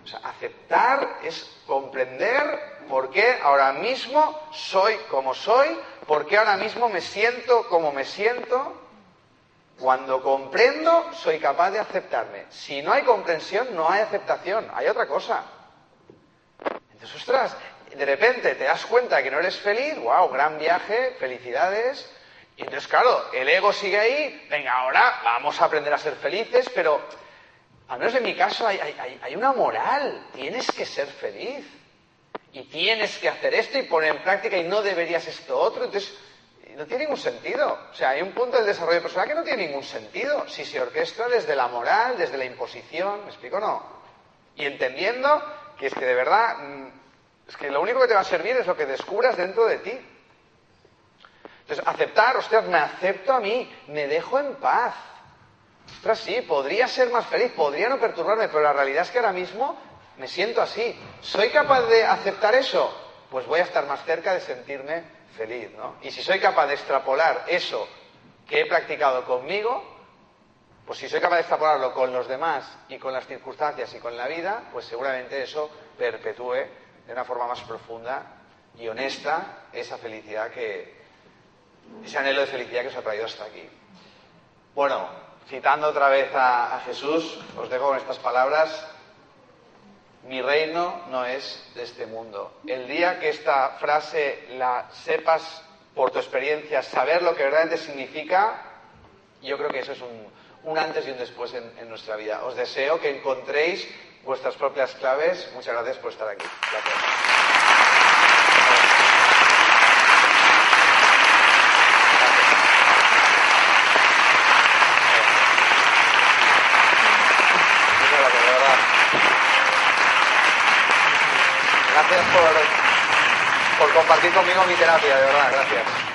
O sea, aceptar es comprender por qué ahora mismo soy como soy, por qué ahora mismo me siento como me siento. Cuando comprendo, soy capaz de aceptarme. Si no hay comprensión, no hay aceptación, hay otra cosa. Entonces, ostras, de repente te das cuenta que no eres feliz, wow, gran viaje, felicidades. Y entonces, claro, el ego sigue ahí, venga, ahora vamos a aprender a ser felices, pero al menos en mi caso hay, hay, una moral, tienes que ser feliz. Y tienes que hacer esto y poner en práctica y no deberías esto otro. Entonces, no tiene ningún sentido. O sea, hay un punto del desarrollo personal que no tiene ningún sentido. Si se orquestra desde la moral, desde la imposición, ¿me explico? No. Y entendiendo que es que de verdad mm, es que lo único que te va a servir es lo que descubras dentro de ti. Entonces, aceptar, ostras, me acepto a mí, me dejo en paz. Ostras, sí, podría ser más feliz, podría no perturbarme, pero la realidad es que ahora mismo me siento así. ¿Soy capaz de aceptar eso? Pues voy a estar más cerca de sentirme feliz, ¿no? Y si soy capaz de extrapolar eso que he practicado conmigo, pues si soy capaz de extrapolarlo con los demás y con las circunstancias y con la vida, pues seguramente eso perpetúe de una forma más profunda y honesta esa felicidad que, ese anhelo de felicidad que os ha traído hasta aquí. Bueno, citando otra vez a, a Jesús, os dejo con estas palabras. Mi reino no es de este mundo. El día que esta frase la sepas por tu experiencia, saber lo que verdaderamente significa, yo creo que eso es un, antes y un después en, en, nuestra vida. Os deseo que encontréis vuestras propias claves. Muchas gracias por estar aquí. Gracias. Gracias por, por compartir conmigo mi terapia, de verdad, gracias.